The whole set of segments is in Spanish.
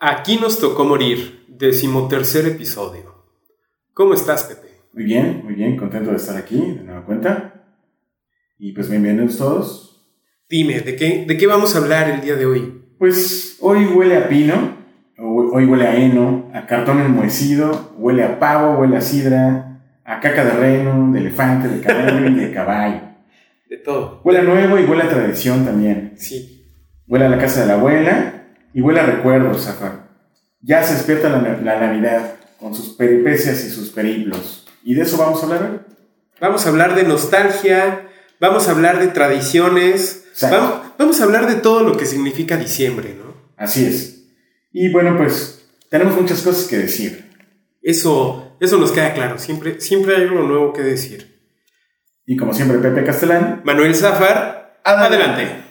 Aquí nos tocó morir, decimotercer episodio. ¿Cómo estás, Pepe? Muy bien, muy bien, contento de estar aquí de nueva cuenta. Y pues bienvenidos todos. Dime, ¿de qué, ¿de qué vamos a hablar el día de hoy? Pues hoy huele a pino, hoy huele a heno, a cartón enmohecido, huele a pavo, huele a sidra, a caca de reno, de elefante, de caballo y de caballo. De todo. Huele a nuevo y huele a tradición también. Sí. Huele a la casa de la abuela y huele a recuerdos, Zafar. Ya se despierta la, la Navidad con sus peripecias y sus periplos. ¿Y de eso vamos a hablar hoy? Vamos a hablar de nostalgia, vamos a hablar de tradiciones, vamos a hablar de todo lo que significa diciembre, ¿no? Así es. Y bueno, pues tenemos muchas cosas que decir. Eso, eso nos queda claro, siempre, siempre hay algo nuevo que decir. Y como siempre, Pepe Castellán. Manuel Zafar, adelante.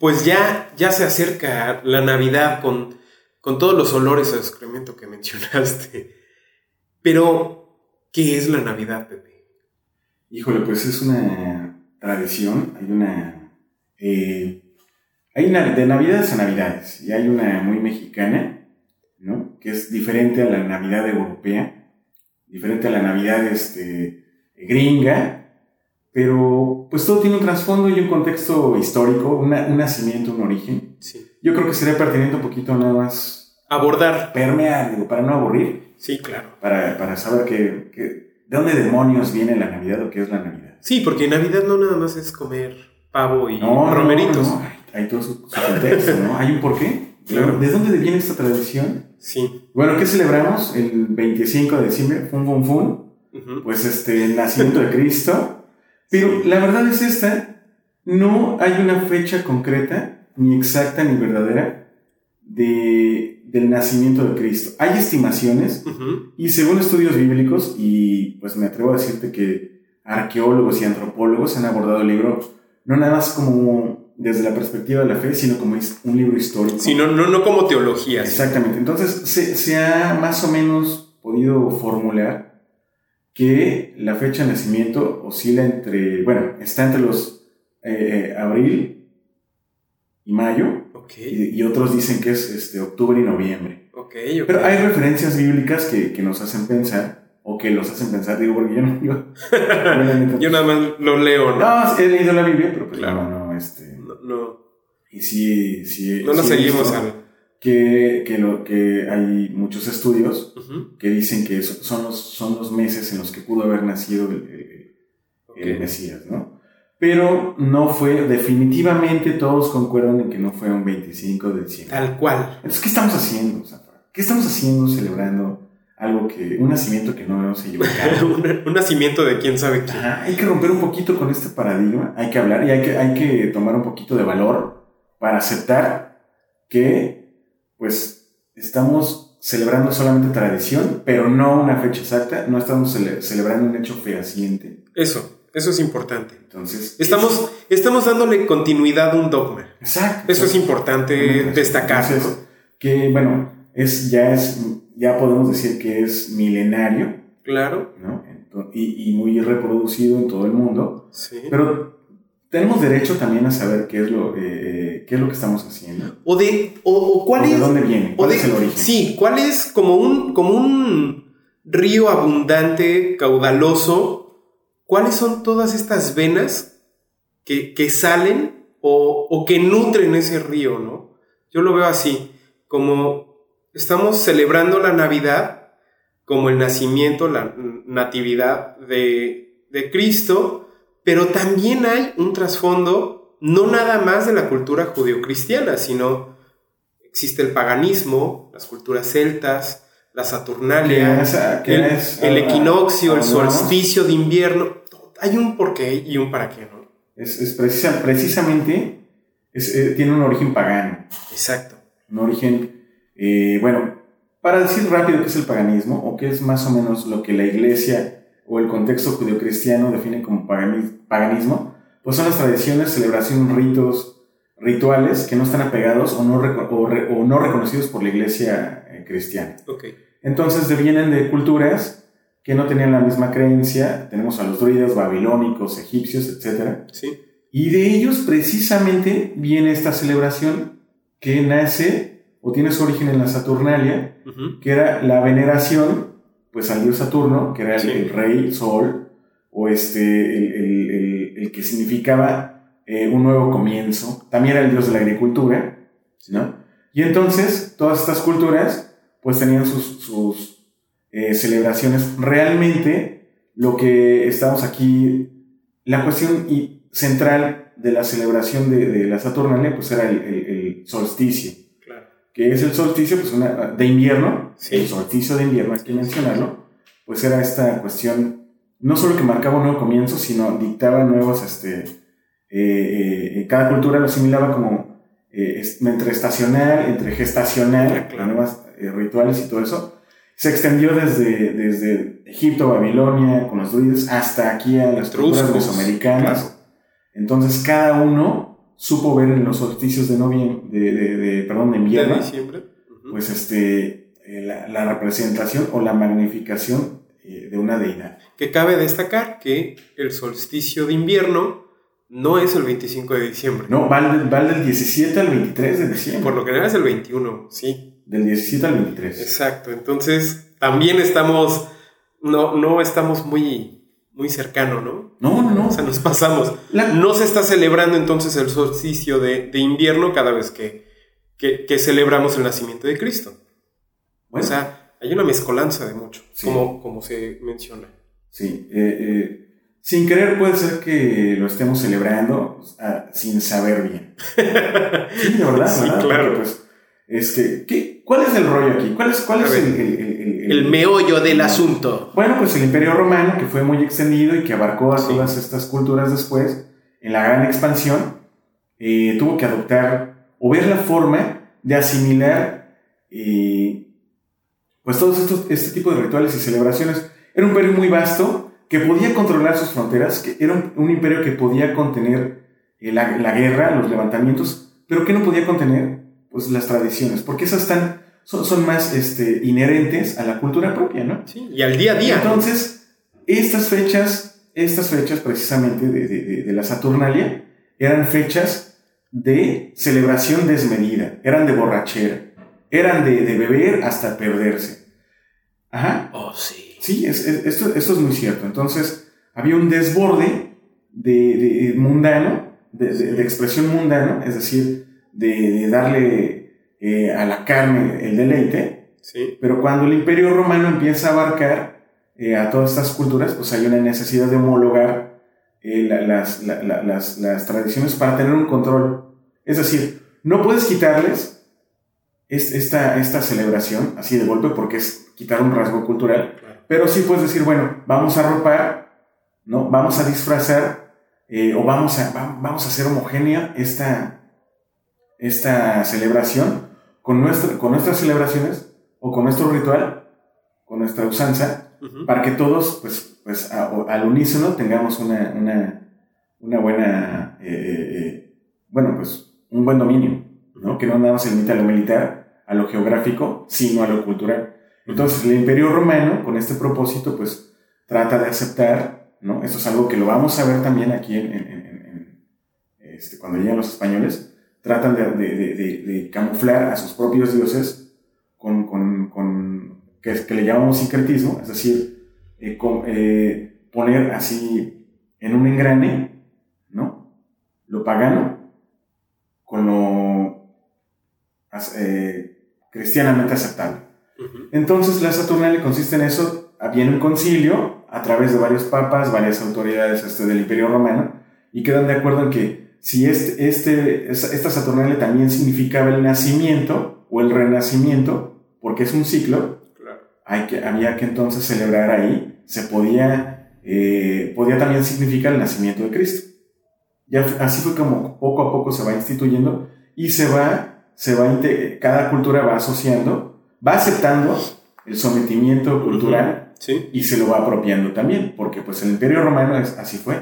Pues ya, ya se acerca la Navidad con, con todos los olores a excremento que mencionaste. Pero, ¿qué es la Navidad, Pepe? Híjole, pues es una tradición. Hay una. eh, hay una de Navidades a Navidades. Y hay una muy mexicana, ¿no? Que es diferente a la Navidad europea. Diferente a la Navidad este, gringa. Pero, pues todo tiene un trasfondo y un contexto histórico, una- un nacimiento, un origen. Sí. Yo creo que sería pertinente un poquito nada más Abordar. permear, digo, para no aburrir, Sí, claro. para, para saber que, que- de dónde demonios viene la Navidad o qué es la Navidad. Sí, porque Navidad no nada más es comer pavo y No, no, romeritos. no, hay todo su, su contexto, ¿no? Hay un porqué. Claro. ¿De dónde viene esta tradición? Sí. Bueno, ¿qué celebramos el 25 de diciembre? Fun, fun, fun. Pues este, el nacimiento de Cristo. Pero la verdad es esta, no hay una fecha concreta, ni exacta ni verdadera, de, del nacimiento de Cristo. Hay estimaciones, Ujú. Y según estudios bíblicos, y pues me atrevo a decirte que arqueólogos y antropólogos han abordado el libro no nada más como desde la perspectiva de la fe, sino como un libro histórico. Sí, no, no, como teología. Exactamente. Entonces se, se ha más o menos podido formular que la fecha de nacimiento oscila entre, bueno, está entre los eh, eh, abril y mayo, Ok, y, y otros dicen que es este, octubre y noviembre. ok, ok. Pero hay referencias bíblicas que, que nos hacen pensar, o que los hacen pensar, digo, porque yo no. Obviamente, Yo nada más lo leo, ¿no? no, he leído la Biblia, pero pues Claro. no, no, este. No, no, Y sí, sí. no nos sí he seguimos al... Que, que, lo, que hay muchos estudios que dicen que so- son los, son los meses en los que pudo haber nacido el, el- Ok. el Mesías, ¿no? Pero no fue, definitivamente todos concuerdan en que no fue un 25 de diciembre. Tal cual. Entonces, ¿qué estamos haciendo, Zafra? ¿Qué estamos haciendo celebrando algo que, un nacimiento que no se llevó a cabo? un, un nacimiento de quién sabe quién. Ajá, hay que romper un poquito con este paradigma, hay que hablar y hay que, hay que tomar un poquito de valor para aceptar que, pues, estamos celebrando solamente tradición, pero no una fecha exacta, no estamos cele- celebrando un hecho fehaciente. Eso, eso es importante. Entonces, Estamos, estamos dándole continuidad a un dogma. exacto. Eso es importante destacar. ¿no? Entonces, que, bueno, es, ya es, ya podemos decir que es milenario, Claro, ¿no? Y, y muy reproducido en todo el mundo. sí. Pero tenemos derecho también a saber qué es lo, eh, eh, qué es lo que estamos haciendo. O de, o, o cuál ¿O ¿De es, dónde viene? o ¿Cuál de- es el origen? sí, cuál es como un, como un río abundante, caudaloso. ¿Cuáles son todas estas venas que, que salen o, o que nutren ese río, no? Yo lo veo así, como estamos celebrando la Navidad, como el nacimiento, la natividad de, de Cristo, pero también hay un trasfondo no nada más de la cultura judeocristiana, sino existe el paganismo, las culturas celtas, la Saturnalia, ¿Qué es, ah, el, ah, equinoccio, el solsticio de invierno. Hay un porqué y un para qué, ¿no? Es, es precisa- precisamente, es, eh, tiene un origen pagano. Exacto. Un origen, eh, bueno, para decir rápido qué es el paganismo, o qué es más o menos lo que la iglesia o el contexto judeocristiano define como pagani- paganismo, pues son las tradiciones, celebraciones, ritos, rituales que no están apegados o no, o no reconocidos por la iglesia eh, cristiana. Okay. Entonces vienen de culturas que no tenían la misma creencia. Tenemos a los druidas babilónicos, egipcios, etc. Sí. Y de ellos precisamente viene esta celebración que nace o tiene su origen en la Saturnalia, que era la veneración pues al dios Saturno, que era el, rey Sol, o este, el, el, que significaba eh, un nuevo comienzo. También era el dios de la agricultura, ¿no? Y entonces todas estas culturas pues tenían sus, sus eh, celebraciones. Realmente lo que estamos aquí, la cuestión central de la celebración de, de la Saturnalia pues era el, solsticio. Claro. Que es el solsticio pues de invierno, el solsticio de invierno, hay que mencionarlo, pues era esta cuestión no solo que marcaba un nuevo comienzo, sino dictaba nuevos, este, eh, eh, cada cultura lo asimilaba como entre estacional, entre gestacional, nuevas rituales y todo eso se extendió desde, desde Egipto, Babilonia, con los druides, hasta aquí a las culturas mesoamericanas. Entonces cada uno supo ver en los solsticios de noviembre, de, de, perdón, de invierno, pues este, eh, la, representación o la magnificación eh, de una deidad. Que cabe destacar que el solsticio de invierno no es el 25 de diciembre. No, va, va del 17 al 23 de diciembre. Por lo general es el 21, sí. Del 17 al 23. Exacto, entonces también estamos, no, no estamos muy, muy cercano, ¿no? No, no, no. O sea, nos pasamos. No se está celebrando entonces el solsticio de, invierno cada vez que, que, celebramos el nacimiento de Cristo. O sea, hay una mezcolanza de mucho, como, como se menciona. Sí, eh, eh, sin querer puede ser que lo estemos celebrando ah, sin saber bien. sí, de verdad, sí, claro. pues, este, ¿qué, ¿Cuál es el rollo aquí? ¿Cuál es, cuál es el, el, meollo del asunto? Bueno, pues el Imperio Romano, que fue muy extendido y que abarcó a todas estas culturas después, en la gran expansión, eh, tuvo que adoptar o ver la forma de asimilar eh, pues todos estos, este tipo de rituales y celebraciones. Era un imperio muy vasto que podía controlar sus fronteras, que era un, imperio que podía contener eh, la, la guerra, los levantamientos, pero que no podía contener pues las tradiciones, porque esas están, son, son más este, inherentes a la cultura propia, ¿no? Sí, y al día a día. Entonces, estas fechas, estas fechas precisamente de, de, de la Saturnalia, eran fechas de celebración desmedida, eran de borrachera, eran de, de beber hasta perderse. Ajá. Oh, sí. Sí, es, esto, esto, es muy cierto. Entonces, había un desborde de, mundano, de, expresión mundano, es decir, de, darle eh, a la carne el deleite. Sí. Pero cuando el imperio romano empieza a abarcar eh, a todas estas culturas, pues hay una necesidad de homologar eh, las, las, las, tradiciones para tener un control. Es decir, no puedes quitarles esta, esta celebración así de golpe porque es quitar un rasgo cultural, pero sí puedes decir, bueno, vamos a ropar, ¿no? vamos a disfrazar o vamos a, vamos a hacer homogénea esta, esta celebración con, nuestra, con nuestras celebraciones o con nuestro ritual, con nuestra usanza, para que todos, pues, pues al unísono tengamos una, una, una buena, eh, eh, eh, bueno, pues, un buen dominio, ¿no? Que no nada más se limita a lo militar, a lo geográfico, sino a lo cultural. Entonces, el Imperio Romano, con este propósito, pues, trata de aceptar, ¿no? Esto es algo que lo vamos a ver también aquí en, en, este, cuando llegan los españoles, tratan de, de, de, de camuflar a sus propios dioses con, con, con que, que, le llamamos sincretismo, es decir, eh, con, eh, poner así en un engrane, ¿no? Lo pagano con lo eh, cristianamente aceptable. Entonces la Saturnalia consiste en eso, había un concilio a través de varios papas, varias autoridades este, del Imperio Romano, y quedan de acuerdo en que si este, este, esta Saturnalia también significaba el nacimiento o el renacimiento, porque es un ciclo, hay que, había que entonces celebrar ahí, se podía, eh, podía también significar el nacimiento de Cristo. Ya, así fue como poco a poco se va instituyendo y se va, se va, cada cultura va asociando, va aceptando el sometimiento cultural y se lo va apropiando también, porque pues el imperio romano es, así fue.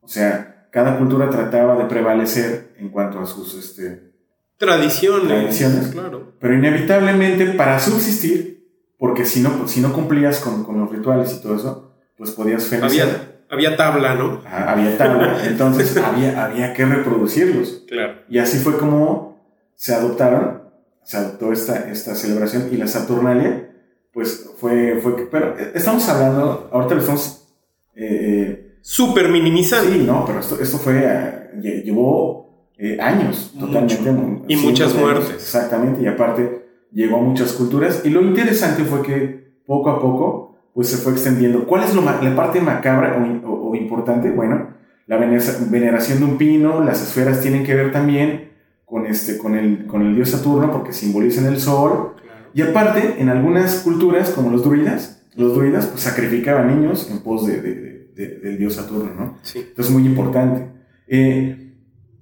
O sea, cada cultura trataba de prevalecer en cuanto a sus este, tradiciones, tradiciones. Claro. Pero inevitablemente para subsistir, porque si no, si no cumplías con, con los rituales y todo eso, pues podías fenecer. Había, había tabla, ¿no? Había tabla, entonces había, había que reproducirlos. Claro. Y así fue como se adoptaron, se adoptó esta, esta celebración y la Saturnalia, pues fue, fue, pero estamos hablando, ahorita lo estamos... Eh, Súper minimizando. Sí, no, pero esto, esto fue, eh, llevó eh, años, totalmente. Y muchas muertes. Exactamente, y aparte llegó a muchas culturas. Y lo interesante fue que poco a poco, pues se fue extendiendo. ¿Cuál es lo la parte macabra o, o, importante? Bueno, la veneración de un pino, las esferas tienen que ver también con, este, con, el, con el dios Saturno, porque simbolizan el sol. Y aparte, en algunas culturas, como los druidas, los druidas pues sacrificaban niños en pos de, de del dios Saturno, ¿no? Sí. Entonces, muy importante. Eh,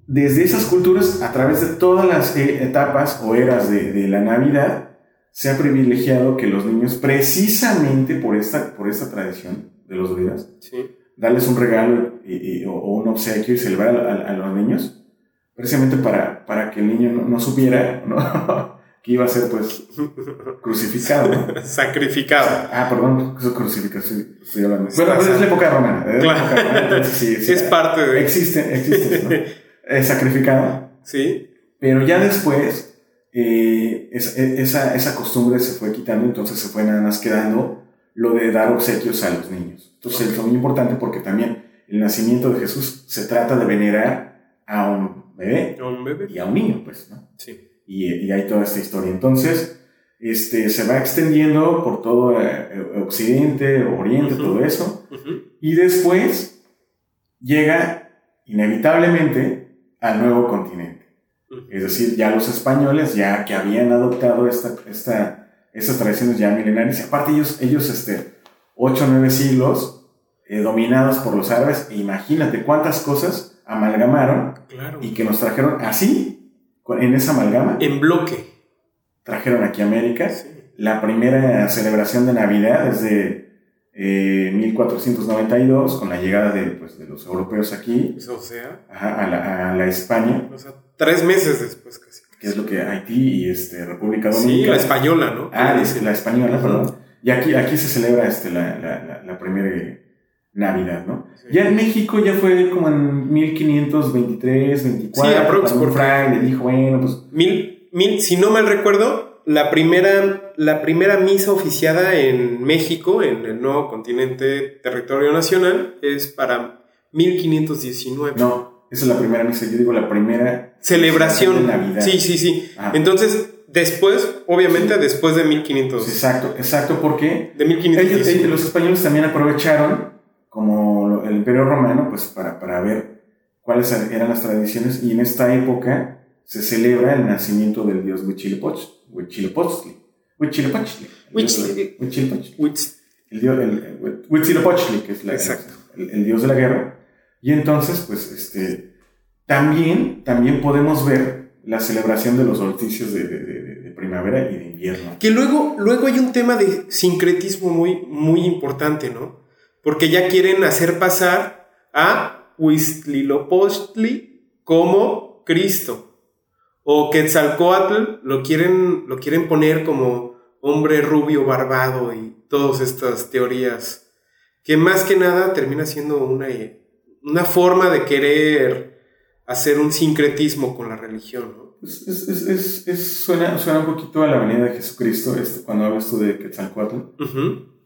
desde esas culturas, a través de todas las eh, etapas o eras de, de, la Navidad, se ha privilegiado que los niños, precisamente por esta, por esta tradición de los druidas, sí. darles un regalo y, y, o, un obsequio y celebrar a, a, los niños, precisamente para, para que el niño no, no supiera, ¿no? que iba a ser pues crucificado. ¿no? Sacrificado. Ah, perdón, crucificado, sí, estoy hablando. Bueno, es la época romana. ¿eh? Claro. Época romana, entonces, sí, sí, es parte de... Existe, existe, ¿no? es sacrificado. Sí. Pero ya después, eh, esa, esa, esa costumbre se fue quitando, entonces se fue nada más quedando lo de dar obsequios a los niños. Entonces okay. es muy importante porque también el nacimiento de Jesús se trata de venerar a un bebé, a un bebé. y a un niño, pues, ¿no? Sí y, y, hay toda esta historia. Entonces, este, se va extendiendo por todo eh, Occidente, Oriente, uh -huh. todo eso, uh -huh. y después llega inevitablemente al nuevo continente. Uh -huh. Es decir, ya los españoles, ya que habían adoptado esta, esta, estas tradiciones ya milenarias, y aparte ellos, ellos este, 8 o 9 siglos eh, dominados por los árabes, e imagínate cuántas cosas amalgamaron claro. y que nos trajeron así en esa amalgama. En bloque. Trajeron aquí a América Sí. la primera celebración de Navidad desde eh, 1492, con la llegada de, pues, de los europeos aquí, O sea, ajá, a, la, a la España, o sea, tres meses después casi. que es lo que Haití y este, República Sí, Dominicana. la española, ¿no? Ah, Sí. es la española, perdón. Y aquí, aquí se celebra este, la, la, la primera Navidad, ¿no? Sí. Ya en México ya fue como en 1523, 24. Sí, aprox, un porque- fraile dijo, bueno, pues Mil, mil, si no mal recuerdo, la primera, la primera misa oficiada en México, en el nuevo continente territorio nacional, es para 1519. no, esa es la primera misa, yo digo la primera Celebración. de Navidad. Sí, sí, sí. Ah. Entonces, después, obviamente, Sí. después de 1500. Sí, exacto, exacto, porque De ellos, 1519. ellos- los españoles también aprovecharon, como el imperio romano, pues para, para ver cuáles eran las tradiciones y en esta época se celebra el nacimiento del dios Huitzilopochtli. Huitzilopochtli. Huitzilopochtli. El dios, el, Huitzilopochtli, que es la, Exacto. el, el dios de la guerra. Y entonces, pues, este, también, también podemos ver la celebración de los solsticios de, de- de- de primavera y de invierno. Que luego, luego hay un tema de sincretismo muy, muy importante, ¿no? Porque ya quieren hacer pasar a Huitzilopochtli como Cristo. O Quetzalcoatl lo quieren, lo quieren poner como hombre rubio barbado y todas estas teorías. Que más que nada termina siendo una, una forma de querer hacer un sincretismo con la religión, ¿no? Es, es, es, suena, suena un poquito a la venida de Jesucristo este, cuando hablas tú de Quetzalcoatl.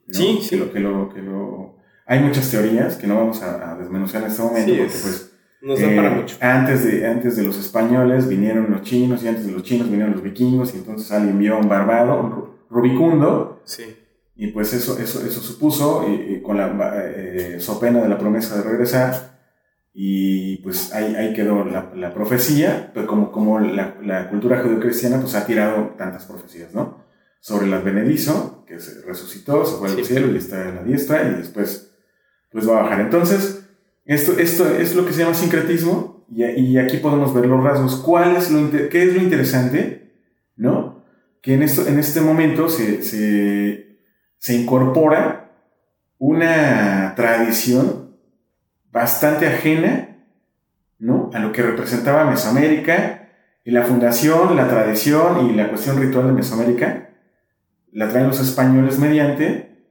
Sí, que sí. Lo, que lo, que lo... Hay muchas teorías que no vamos a, a desmenuzar en este momento Sí, porque es- pues Nos da eh, para mucho. Antes de, antes de los españoles vinieron los chinos y antes de los chinos vinieron los vikingos y entonces alguien vio a un barbado, un ru- rubicundo Sí. y pues eso, eso, eso supuso y, y con la eh, so pena de la promesa de regresar y pues ahí, ahí quedó la, la profecía, pero como, como la, la cultura judeocristiana pues ha tirado tantas profecías, ¿no? Sobre el advenedizo, que se resucitó, se fue al Sí. cielo y está en la diestra y después pues va a bajar. Entonces, esto, esto es lo que se llama sincretismo y, aquí podemos ver los rasgos. ¿Cuál es lo, ¿Qué es lo interesante? ¿No? Que en, esto, en este momento se, se, se incorpora una tradición bastante ajena ¿no? A lo que representaba Mesoamérica y la fundación, la tradición y la cuestión ritual de Mesoamérica la traen los españoles mediante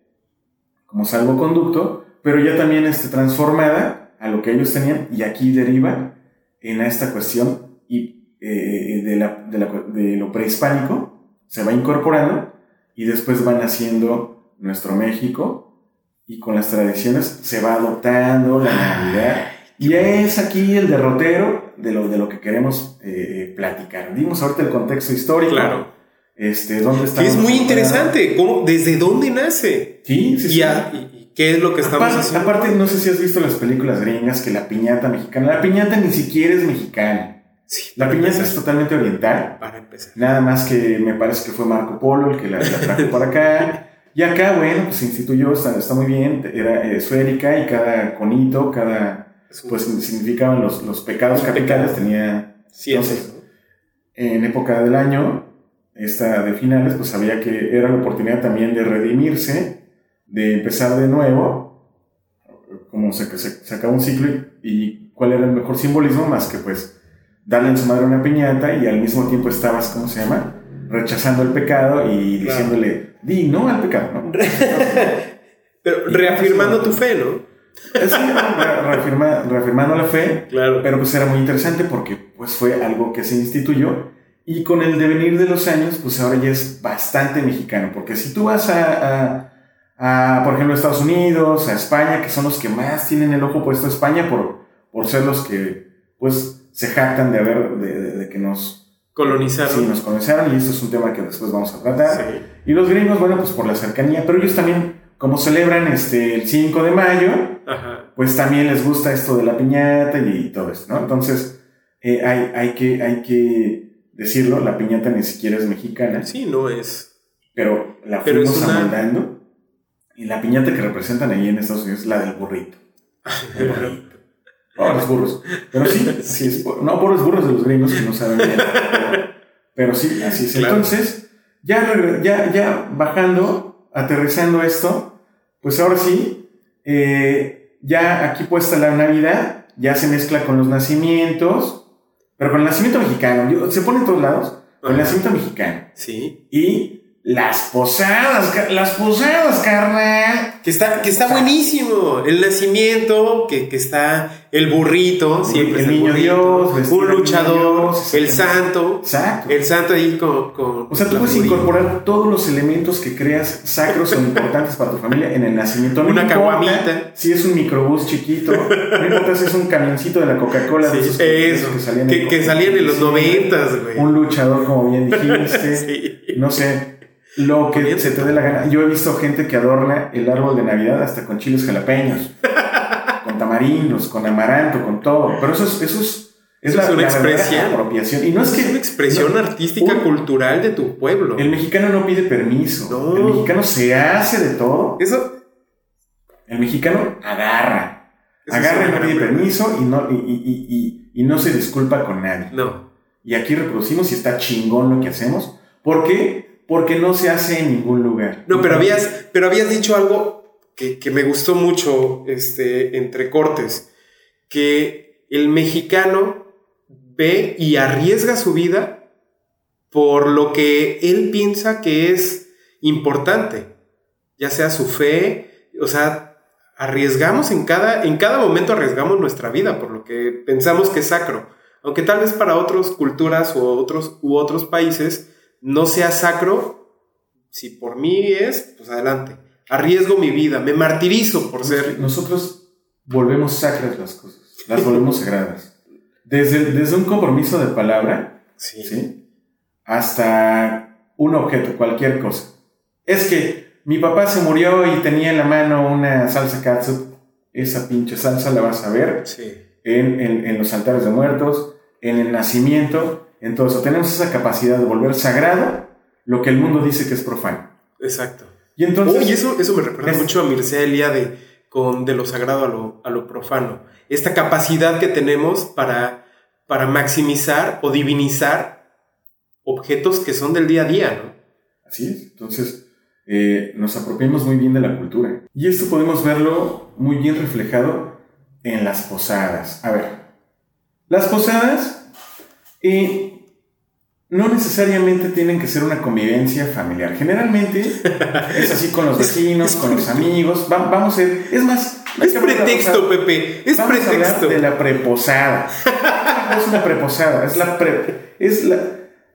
como salvoconducto, pero ya también este, transformada a lo que ellos tenían y aquí deriva en esta cuestión y, eh, de, la, de, la, de lo prehispánico, se va incorporando y después van haciendo nuestro México y con las tradiciones se va adoptando la Navidad. Y es aquí el derrotero de lo, de lo que queremos eh, platicar. Dimos ahorita el contexto histórico. Claro. Este, ¿dónde es muy interesante. ¿Cómo, ¿Desde dónde nace? Sí, sí, sí. Y, qué es lo que estamos aparte, haciendo? Aparte, no sé si has visto las películas gringas que la piñata mexicana. La piñata ni siquiera es mexicana. Sí, La piñata empezar. es totalmente oriental. Para empezar. Nada más que me parece que fue Marco Polo el que la, la trajo para acá. Y acá, bueno, pues se instituyó, está, está muy bien, era eh, esférica y cada conito, cada, pues significaban los, los pecados capitales, tenía, siete, entonces, ¿no? en época del año, esta de finales, pues sabía que era la oportunidad también de redimirse, de empezar de nuevo, como se, se, se acaba un ciclo y, y cuál era el mejor simbolismo más que pues darle en su madre una piñata y al mismo tiempo estabas, ¿cómo se llama? Rechazando el pecado y Claro. diciéndole, di no al pecado, ¿no? Pero reafirmando tu fe, ¿no? Sí, re- reafirma- reafirmando la fe, Claro. pero pues era muy interesante porque pues fue algo que se instituyó y con el devenir de los años pues ahora ya es bastante mexicano porque si tú vas a, a, a, por ejemplo Estados Unidos, a España que son los que más tienen el ojo puesto a España por, por ser los que pues se jactan de haber de, de- de que nos, Colonizaron. sí, nos comenzaron y esto es un tema que después vamos a tratar Sí. y los gringos bueno pues por la cercanía pero ellos también como celebran este el 5 de mayo Ajá. pues también les gusta esto de la piñata y todo esto, ¿no? Entonces, eh, hay, hay, que, hay que decirlo, la piñata ni siquiera es mexicana, Sí, no es. pero la Pero fuimos una- amoldando. Y la piñata que representan ahí en Estados Unidos es la del burrito. El burrito. Oh, los burros. Pero sí, así es. No por los burros de los gringos que no saben bien. Pero, sí, así es. Claro. Entonces, ya, ya, ya bajando, aterrizando esto, pues ahora sí, eh, ya aquí puesta la Navidad, ya se mezcla con los nacimientos, pero con el nacimiento mexicano. Se pone en todos lados, con el nacimiento mexicano. Sí. Y las posadas, las posadas, carnal. Que está, que está buenísimo. El nacimiento, que, que está el burrito, siempre El niño Dios, un de luchador, Dios, el santo, Exacto. el santo ahí con. con O sea, tú puedes incorporar todos los elementos que creas sacros o importantes para tu familia en el nacimiento. No Una caguamita. Si es un microbús chiquito, no importa si es un camioncito de la Coca-Cola. de Sí, esos que, eso, que salían, que, que salían en los noventas, güey. Un luchador, como bien dijiste. Sí. No sé, lo que Bien. se te dé la gana. Yo he visto gente que adorna el árbol de Navidad hasta con chiles jalapeños, con tamarindos, con amaranto, con todo. Pero eso es, eso es, es Eso la, es una la expresión. apropiación. Y no es Es que una expresión no, artística, un- cultural de tu pueblo. El mexicano no pide permiso. No. El mexicano se hace de todo. Eso. El mexicano agarra. eso agarra y no pide permiso y no, y, y- y- y- no se disculpa con nadie. No. Y aquí reproducimos y está chingón lo que hacemos. ¿Por qué? Porque no se hace en ningún lugar. No, pero habías, pero habías dicho algo que, que me gustó mucho este, entre cortes, que el mexicano ve y arriesga su vida por lo que él piensa que es importante, ya sea su fe, o sea, arriesgamos en cada, en cada momento arriesgamos nuestra vida por lo que pensamos que es sacro, aunque tal vez para otras culturas u otros, u otros países no sea sacro, si por mí es, pues adelante. Arriesgo mi vida, me martirizo por ser. Nosotros volvemos sacras las cosas. Las volvemos sagradas. Desde, desde un compromiso de palabra, Sí. ¿sí? Hasta un objeto, cualquier cosa. Es que mi papá se murió y tenía en la mano una salsa catsup. Esa pinche salsa la vas a ver Sí. en, en- en los altares de muertos, en el nacimiento. Entonces, tenemos esa capacidad de volver sagrado lo que el mundo dice que es profano. Exacto. Y entonces, Uy, eso, eso me recuerda es- mucho a Mircea Elia de, con, de lo sagrado a lo, a lo profano. Esta capacidad que tenemos para, para maximizar o divinizar objetos que son del día a día, ¿no? Así es. Entonces, eh, nos apropiamos muy bien de la cultura. Y esto podemos verlo muy bien reflejado en las posadas. A ver, Las posadas eh, no necesariamente tienen que ser una convivencia familiar. Generalmente es así con los vecinos, con los amigos. Va- vamos a ver. Es más, Es pretexto. Pepe. Es Vamos a pretexto. de la preposada. Es una preposada, es la pre- es la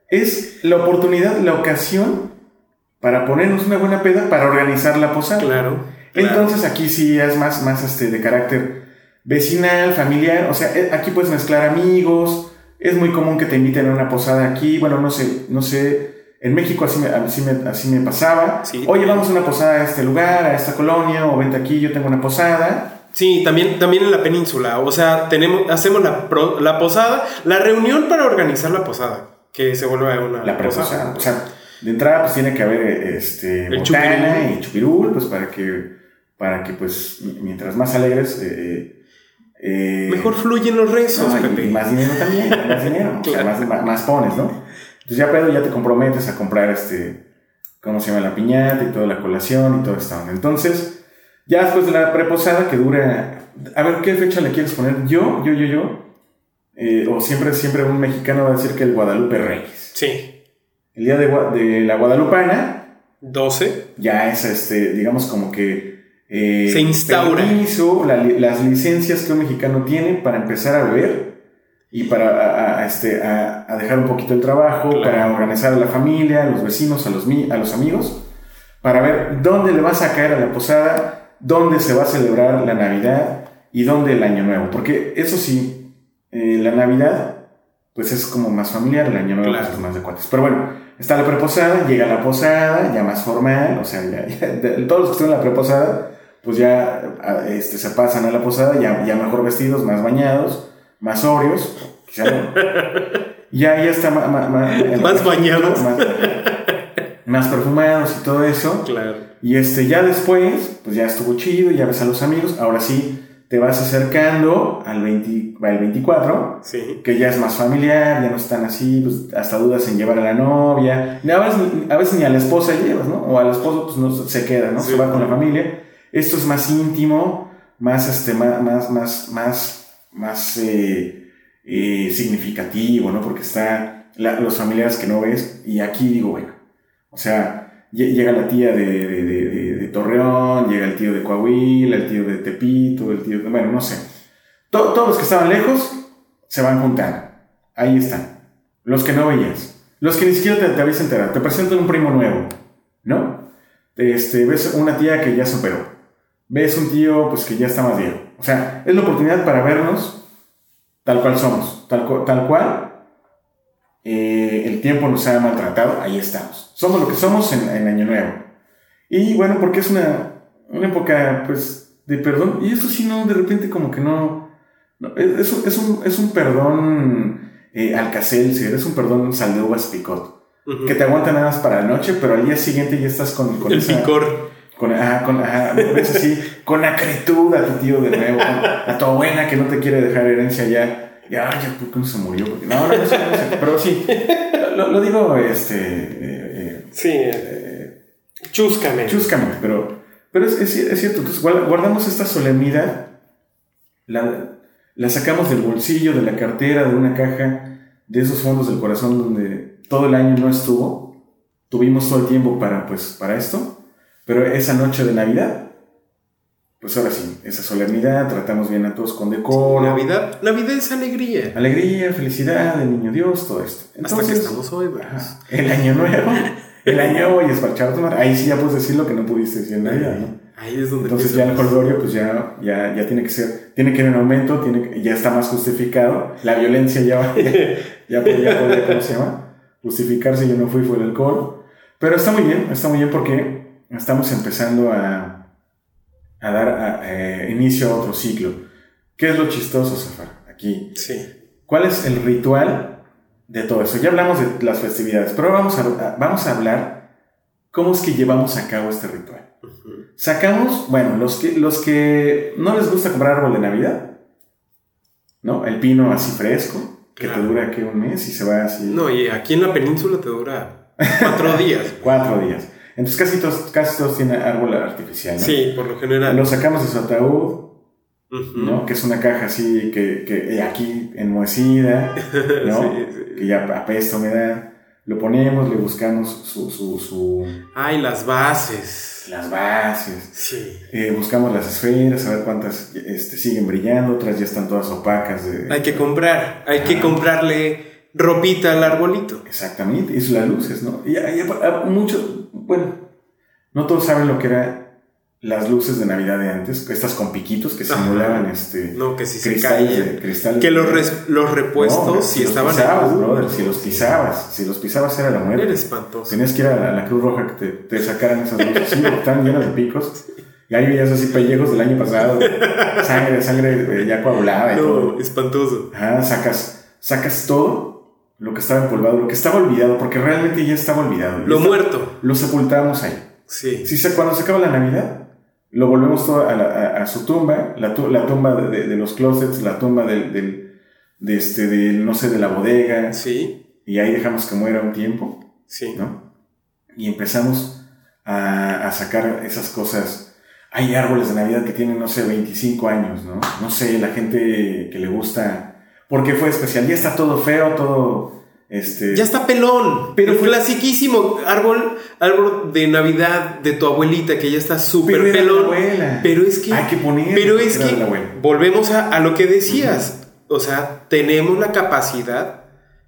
es la oportunidad, la ocasión para ponernos una buena peda para organizar la posada. Claro. claro. Entonces aquí sí es más, más este, de carácter vecinal, familiar, o sea, eh, aquí puedes mezclar amigos, es muy común que te inviten a una posada aquí, bueno, no sé, no sé, en México así me, así me, así me pasaba, Sí. oye, vamos a una posada a este lugar, a esta colonia, o vente aquí, yo tengo una posada, Sí, también, también en la península. O sea, tenemos, hacemos la, pro- la posada, la reunión para organizar la posada. Que se vuelve una la preposada, o sea, de entrada pues tiene que haber este, El botana chupirul. y chupirul, pues para que, para que pues mientras más alegres, eh, eh, Mejor fluyen los rezos, No, y- más dinero también, más dinero. Claro. más, más- más pones, ¿no? Entonces ya pero ya te comprometes a comprar este, ¿cómo se llama? La piñata y toda la colación y toda esta onda. Entonces, ya después de la preposada que dura, a ver, ¿qué fecha le quieres poner? Yo, yo, yo, yo, eh, o siempre, siempre un mexicano va a decir que el Guadalupe Reyes. Sí. El día de la Guadalupana 12. ya es, este, digamos, como que... eh, Se instaura. permiso, la las licencias que un mexicano tiene para empezar a beber y para a, a- este, a, a dejar un poquito el trabajo, Claro. para organizar a la familia, a los vecinos, a los, a los amigos, para ver dónde le vas a caer a la posada, dónde se va a celebrar la Navidad y dónde el Año Nuevo. Porque eso sí, eh, la Navidad pues es como más familiar, el Año Nuevo Claro. pues, es más de cuates. Pero bueno, está la preposada, llega la posada, ya más formal, o sea, ya, ya- todos los que están en la preposada, pues ya este, se pasan a la posada, ya, ya mejor vestidos, más bañados, más sobrios, quizá no. ya, ya está ma- ma- ma- Más bañados. más, más perfumados y todo eso. Claro. Y este, ya después, pues ya estuvo chido, ya ves a los amigos, ahora sí te vas acercando al, 20 al 24 Sí. que ya es más familiar, ya no están así, pues hasta dudas en llevar a la novia, a veces, a veces ni a la esposa llevas, ¿no? O al esposo pues no se queda, ¿no? Sí. Se va con la familia. Esto es más íntimo, más, este, más, más, más, más, eh, eh, significativo, ¿no? Porque está los familiares que no ves y aquí digo, bueno, o sea, lle- llega la tía de- de- de Torreón, llega el tío de Coahuila, el tío de Tepito, el tío de, bueno, no sé. To- todos los que estaban lejos se van juntando. Ahí están. Los que no veías. Los que ni siquiera te, te habías enterado. Te presentan un primo nuevo, ¿no? Este, ves una tía que ya superó. Ves un tío pues que ya está más viejo. O sea, es la oportunidad para vernos tal cual somos. Tal, tal cual eh, el tiempo nos ha maltratado. Ahí estamos. Somos lo que somos en, en Año Nuevo. Y bueno, porque es una, una época pues de perdón. Y eso sí, no, de repente como que no... no, es, es un, es, un, perdón eh, Alcacelser, es un perdón sal de uvas picot. Ujú. Que te aguanta nada más para la noche, pero al día siguiente ya estás con, con El esa- picor. Con, ajá, con, ajá, ves así, con acritud a tu tío de nuevo, a tu abuela que no te quiere dejar herencia ya. Ya, ya, ¿por qué no se murió? Porque, no, no, no, sé, no sé, pero sí, lo, lo digo, este, eh, Sí. eh, Chúscame. chuscamente, pero, pero es, es, es cierto, entonces guarda- guardamos esta solemnidad, la, la sacamos del bolsillo, de la cartera, de una caja, de esos fondos del corazón donde todo el año no estuvo, tuvimos todo el tiempo para, pues, para esto, pero esa noche de Navidad, pues ahora sí, esa solemnidad, tratamos bien a todos con decoro, Navidad. Navidad es alegría. alegría, felicidad, el niño Dios, todo esto. Hasta que Entonces, estamos hoy, ajá, el año nuevo, el año nuevo y esparchar tu. Ahí sí ya puedes decir lo que no pudiste decir en Navidad, ¿no? Ahí es donde Entonces ya el jolgorio pues ya, ya, ya tiene que ser, tiene que ir en aumento, tiene, que- ya está más justificado, la violencia ya, ya, ya podría, podría, ¿cómo se llama? Justificarse, yo no fui, fue el alcohol. Pero está muy bien, está muy bien porque estamos empezando a, a dar a- eh, inicio a otro ciclo. ¿Qué es lo chistoso, Zafar? Aquí, Sí. ¿cuál es el ritual de todo eso? Ya hablamos de las festividades, pero vamos a, vamos a hablar cómo es que llevamos a cabo este ritual. Sacamos, bueno, los que, los que no les gusta comprar árbol de Navidad, ¿no? El pino así fresco, que Claro. te dura que un mes y se va así No, y aquí en la península te dura cuatro días. cuatro días. Entonces casi todos, casi todos tienen árbol artificial, ¿no? Sí, por lo general. Lo sacamos de su ataúd, ¿no? Que es una caja así, que, que eh, aquí enmohecida, ¿no? Sí, sí. Que ya apesta humedad. Lo ponemos, le buscamos su, su, su- Ay, las bases. las bases. Sí. Eh, buscamos las esferas, a ver cuántas este, siguen brillando, otras ya están todas opacas. De, Hay que comprar, hay que comprarle ropita al arbolito. Exactamente, y las luces, ¿no? Y, hay muchos, bueno, no todos saben lo que eran las luces de Navidad de antes, estas con piquitos que Ajá. simulaban este, No, que si se cristales, de, cristales Que los, res- los repuestos, No, si los estaban pisabas, Uh, brother, si los pisabas, si los pisabas era la muerte. Era espantoso. Tenías que ir a la, a la Cruz Roja que te, te sacaran esas luces, sí, estaban llenas de picos. Y ahí veías así pellejos del año pasado, sangre, sangre eh, ya coagulada y todo. No, espantoso. Ajá, sacas, sacas todo lo que estaba empolvado, lo que estaba olvidado, porque realmente ya estaba olvidado. Lo muerto. Lo sepultamos ahí. Sí. Si se, cuando se acaba la Navidad, lo volvemos todo a, la- a- a su tumba, la, tu- la tumba de, de- de los closets, la tumba del, del- de este, del, no sé, de la bodega, Sí. y ahí dejamos que muera un tiempo, Sí. ¿no? Y empezamos a, a sacar esas cosas. Hay árboles de Navidad que tienen, no sé, 25 años, ¿no? No sé, la gente que le gusta, porque fue especial, ya está todo feo, todo, este... Ya está pelón. Pero fue- clasiquísimo árbol, árbol de Navidad de tu abuelita que ya está súper pelón. abuela. Pero es que. Hay que poner. Pero es que volvemos a, a lo que decías. O sea, tenemos la capacidad,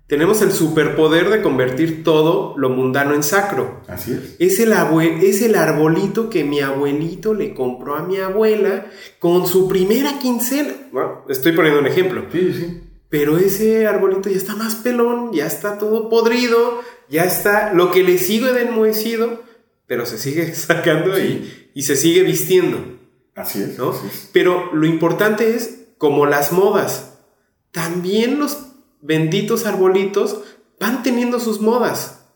tenemos el superpoder de convertir todo lo mundano en sacro. Así es. Es el, abue- es el arbolito que mi abuelito le compró a mi abuela con su primera quincena. Bueno, estoy poniendo un ejemplo. Sí, sí. Pero ese arbolito ya está más pelón, ya está todo podrido, ya está lo que le sigue de enmohecido, pero se sigue sacando y, y se sigue vistiendo. Así es. ¿no? así es. Pero lo importante es, como las modas, también los benditos arbolitos van teniendo sus modas.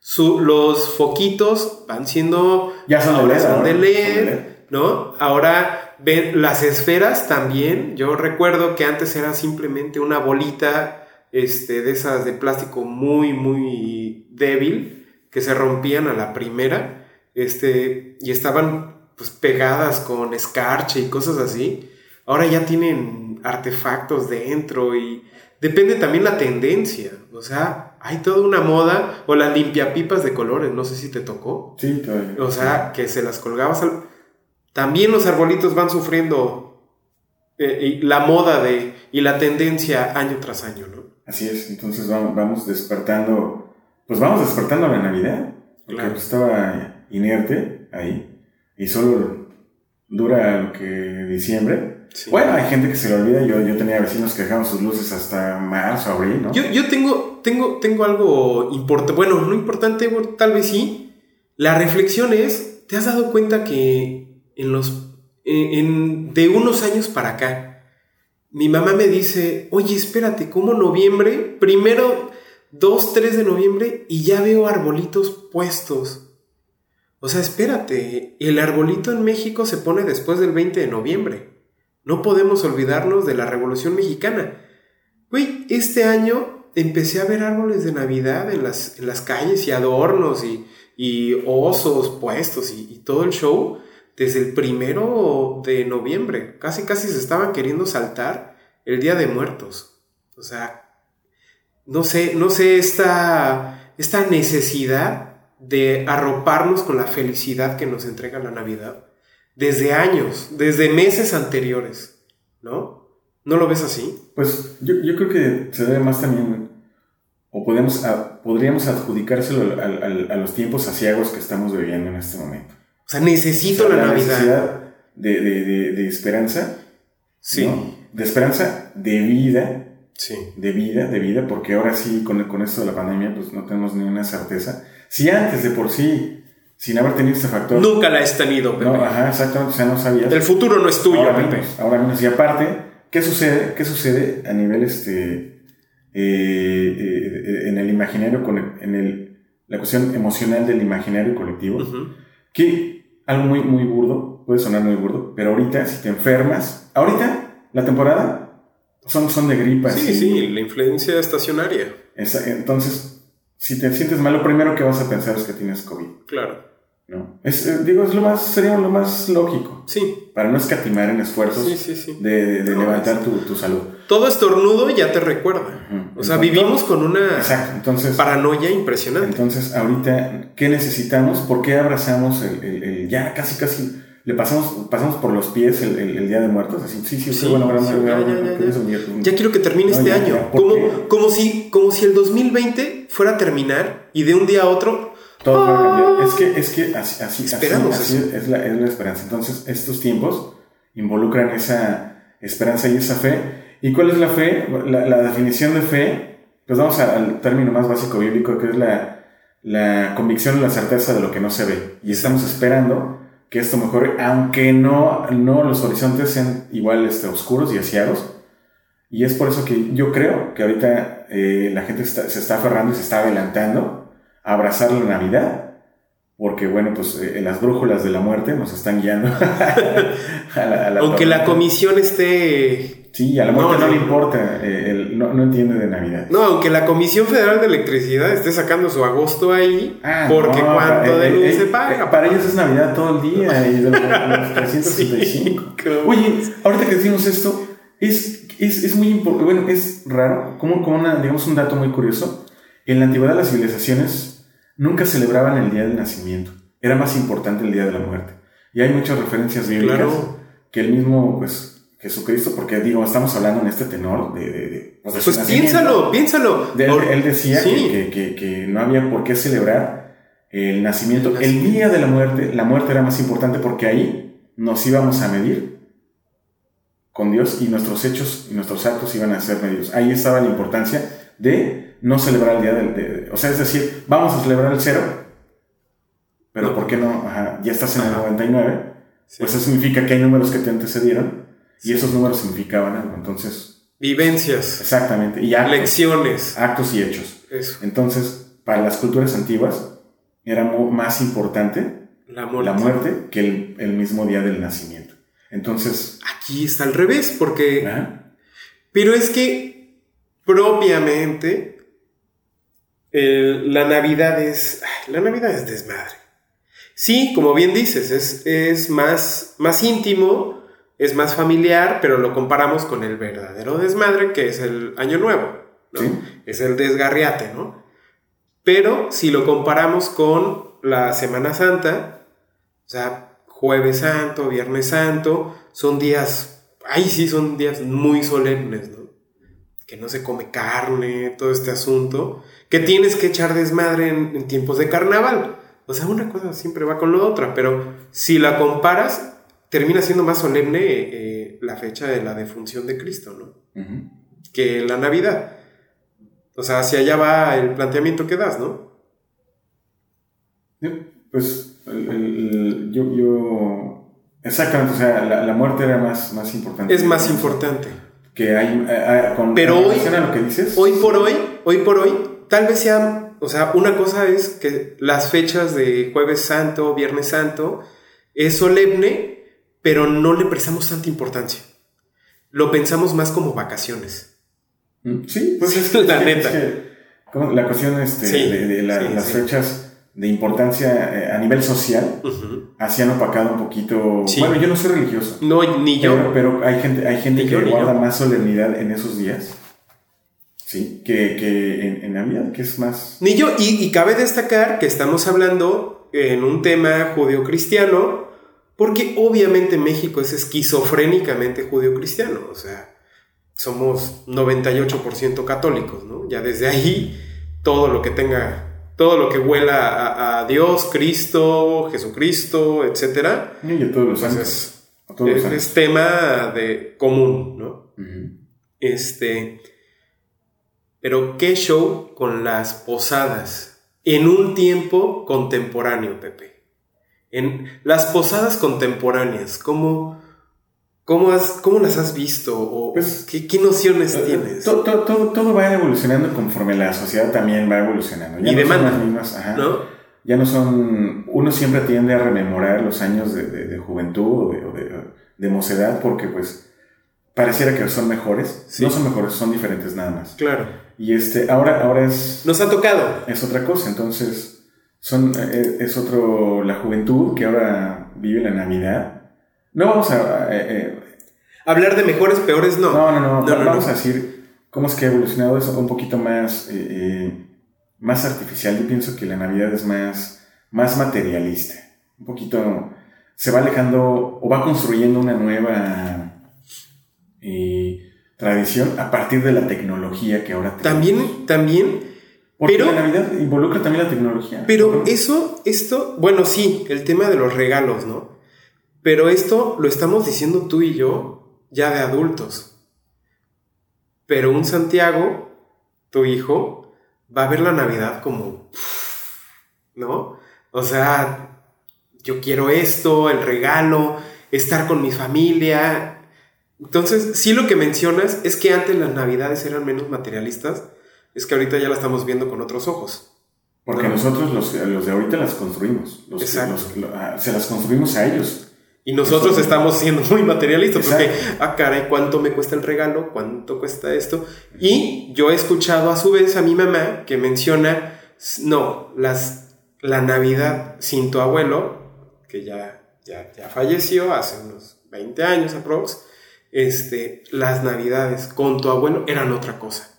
Su- los foquitos van siendo Ya son de son LED. ¿no? Ahora ven las esferas también. Yo recuerdo que antes era simplemente una bolita este, de esas de plástico muy, muy débil que se rompían a la primera este, y estaban pues pegadas con escarcha y cosas así. Ahora ya tienen artefactos dentro y depende también la tendencia. O sea, hay toda una moda o las limpiapipas de colores, no sé si te tocó. Sí, todavía. O sea, que se las colgabas al... También los arbolitos van sufriendo eh, la moda de y la tendencia año tras año, ¿no? Así es. Entonces vamos, vamos despertando. Pues vamos despertando la Navidad. Porque Claro. pues, estaba inerte ahí. Y solo dura lo que diciembre. Sí. Bueno, hay gente que se le olvida. Yo, yo tenía vecinos que dejaban sus luces hasta marzo, abril, ¿no? Yo, yo tengo, tengo, tengo algo importante, bueno, no importante, tal vez sí. La reflexión es, ¿te has dado cuenta que en los, en- de unos años para acá, mi mamá me dice, oye, espérate, ¿cómo noviembre? Primero, 2, 3 de noviembre y ya veo arbolitos puestos. O sea, espérate, el arbolito en México se pone después del 20 de noviembre. No podemos olvidarnos de la Revolución Mexicana. Güey, este año empecé a ver árboles de Navidad en las, en las calles y adornos y, y osos puestos y todo el show desde el primero de noviembre. Casi, casi se estaban queriendo saltar el Día de Muertos. O sea, no sé, no sé esta, esta necesidad de arroparnos con la felicidad que nos entrega la Navidad desde años, desde meses anteriores, ¿no? ¿No lo ves así? Pues yo, yo creo que se debe más también, o podemos, a- podríamos adjudicárselo al- a los tiempos asiagos que estamos viviendo en este momento. O sea, necesito O sea, la, Navidad. necesidad de, de- de- de esperanza, Sí, ¿no? de esperanza de vida, sí. de vida, de vida, porque ahora sí, con, con esto de la pandemia, pues no tenemos ni una certeza. Si antes de por sí, sin haber tenido este factor, Nunca la has tenido, Pepe. no, ajá, exactamente, o sea, no sabías. El futuro no es tuyo, ahora Pepe. menos, ahora menos. Y aparte, ¿qué sucede? ¿Qué sucede a nivel este eh, eh, en el imaginario, en el, la cuestión emocional del imaginario colectivo? Ujú. Que algo muy, muy burdo, puede sonar muy burdo, pero ahorita si te enfermas, ahorita la temporada son, son de gripa. Sí, así. sí, la influencia estacionaria. Esa- entonces, si te sientes mal, lo primero que vas a pensar es que tienes COVID. Claro. ¿no? Es, eh, digo, es lo más, sería lo más lógico. Sí. Para no escatimar en esfuerzos Sí, sí, sí. de, de- de No, levantar tu, tu salud. Todo estornudo ya te recuerda. O sea, Entonces- vivimos con una Exacto. Entonces, paranoia impresionante. entonces, ahorita, ¿qué necesitamos? ¿Por qué abrazamos el, el- el- ya casi, casi, le pasamos, pasamos por los pies el, el- el Día de Muertos? Así, sí, sí, sí, bueno, sí, ya, ya, quiero que termine No, este año. ya, ¿por como, como, si, como si el 2020 fuera a terminar y de un día a otro. Todo va a cambiar. Es que, es que así, así, así, Esperamos así eso. es, la, es la esperanza. Entonces, estos tiempos involucran esa esperanza y esa fe. ¿Y cuál es la fe? La, la definición de fe, pues vamos a- al término más básico bíblico, que es la, la convicción y la certeza de lo que no se ve. Y estamos esperando que esto mejore, aunque no, no los horizontes sean igual este, oscuros y asiados. Y es por eso que yo creo que ahorita eh, la gente está- se está aferrando y se está adelantando a abrazar la Navidad. Porque, bueno, pues eh, las brújulas de la muerte nos están guiando. a la, a la Aunque la tormenta. comisión esté. Sí, a la muerte No, no, le importa. eh, el- no, no entiende de Navidad. No, aunque la Comisión Federal de Electricidad esté sacando su agosto ahí, Ah, porque no, cuánto pa- de eh, luz eh, se eh, paga. Para ellos es Navidad todo el día y de los, los 365. Sí. Oye, ahorita que decimos esto, es, es, es muy importante, bueno, es raro, como, como una, digamos un dato muy curioso. En la antigüedad las civilizaciones nunca celebraban el día del nacimiento, era más importante el día de la muerte. Y hay muchas referencias bíblicas Claro. que el mismo, pues, Jesucristo, porque digo, estamos hablando en este tenor de... de, de, pues, de Pues piénsalo, piénsalo. De- él, Por- él decía Sí. que, que- no había por qué celebrar el nacimiento. El día de la muerte, la muerte era más importante porque ahí nos íbamos a medir con Dios y nuestros hechos y nuestros actos iban a ser medidos. Ahí estaba la importancia de no celebrar el día del... de- o sea, es decir, vamos a celebrar el cero, pero No. ¿por qué no? Ajá, ya estás en el Ajá. 99, Sí. pues eso significa que hay números que te antecedieron y esos números significaban algo. Entonces, Vivencias, exactamente. Y actos, lecciones. actos y hechos. Eso, Entonces, para las culturas antiguas era más importante la muerte. la muerte que el, el mismo día del nacimiento. Entonces, Aquí está al revés, porque. ¿ah? Pero es que propiamente la Navidad es. ay, La Navidad es desmadre. Sí, como bien dices, es, es más, más íntimo, es más familiar, pero lo comparamos con el verdadero desmadre que es el Año Nuevo. ¿no? Sí. Es el desgarriate, ¿no? Pero si lo comparamos con la Semana Santa, o sea, Jueves Santo, Viernes Santo, son días, ahí sí son días muy solemnes, ¿no? Que no se come carne, todo este asunto, que tienes que echar desmadre en, en tiempos de carnaval. O sea, una cosa siempre va con la otra, pero si la comparas, termina siendo más solemne eh, la fecha de la defunción de Cristo, ¿no? Que la Navidad. O sea, hacia allá va el planteamiento que das, ¿no? Pues el- el- el- yo, yo- Exactamente, o sea, la, la muerte era más, más importante. Es más importante. Que hay... eh, eh, con Pero hoy- lo que dices... Hoy por hoy, hoy por hoy, tal vez sea, o sea, una cosa es que las fechas de Jueves Santo, Viernes Santo, es solemne, pero no le prestamos tanta importancia. Lo pensamos más como vacaciones. Mm, Sí, pues es La que- neta. es que, como la cuestión este, Sí, de, de la- sí, las sí. fechas de importancia eh, a nivel social Ujú. así han opacado un poquito... Bueno, yo no soy religioso. No, ni yo. Pero, pero hay gente, hay gente Ni que yo, guarda yo. más solemnidad en esos días. Sí, que, que en, en Navidad, que es más. Ni yo. Y, y cabe destacar que estamos hablando en un tema judio-cristiano, porque obviamente México es esquizofrénicamente judio-cristiano. O sea, somos 98% católicos, ¿no? Ya desde ahí, todo lo que tenga, todo lo que huela a, a Dios, Cristo, Jesucristo, etcétera, Y a todos los pues es, a todos los es- tema de común, ¿no? Este. Pero qué show con las posadas en un tiempo contemporáneo, Pepe. En las posadas contemporáneas, ¿cómo, cómo, has- cómo las has visto? ¿O Pues, qué, qué nociones tienes? Todo, todo, todo, va evolucionando conforme la sociedad también va evolucionando. Y no demanda. Son las mismas, ajá. ¿No? Ya no son. Uno siempre tiende a rememorar los años de, de- de juventud o de, de- de mocedad porque, pues, pareciera que son mejores. Sí. No son mejores, son diferentes nada más. Claro. Y este, ahora, ahora es. Nos ha tocado. es otra cosa. Entonces, son, eh, es otro, la juventud que ahora vive la Navidad. No vamos a... eh, eh, Hablar de mejores, peores, no. no, no, no, No, no, vamos no. a decir cómo es que ha evolucionado eso un poquito más, eh, más artificial. Yo pienso que la Navidad es más, más materialista. Un poquito se va alejando o va construyendo una nueva eh, tradición a partir de la tecnología que ahora tenemos. También, también, Porque pero- la Navidad involucra también la tecnología. pero eso, esto, bueno, sí, el tema de los regalos, ¿no? Pero esto lo estamos diciendo tú y yo ya de adultos. Pero un Santiago, tu hijo, va a ver la Navidad como, ¿no? O sea, yo quiero esto, el regalo, estar con mi familia. Entonces, sí lo que mencionas es que antes las Navidades eran menos materialistas, es que ahorita ya la estamos viendo con otros ojos. Porque No. nosotros los, los de ahorita las construimos. Los, los- ah, se las construimos a ellos. Y nosotros estamos siendo muy materialistas porque, ah, caray, ¿cuánto me cuesta el regalo? ¿Cuánto cuesta esto? Y yo he escuchado a su vez a mi mamá que menciona, no, las, la Navidad sin tu abuelo, que ya, ya, ya falleció hace unos 20 años aprox, este, las Navidades con tu abuelo eran otra cosa.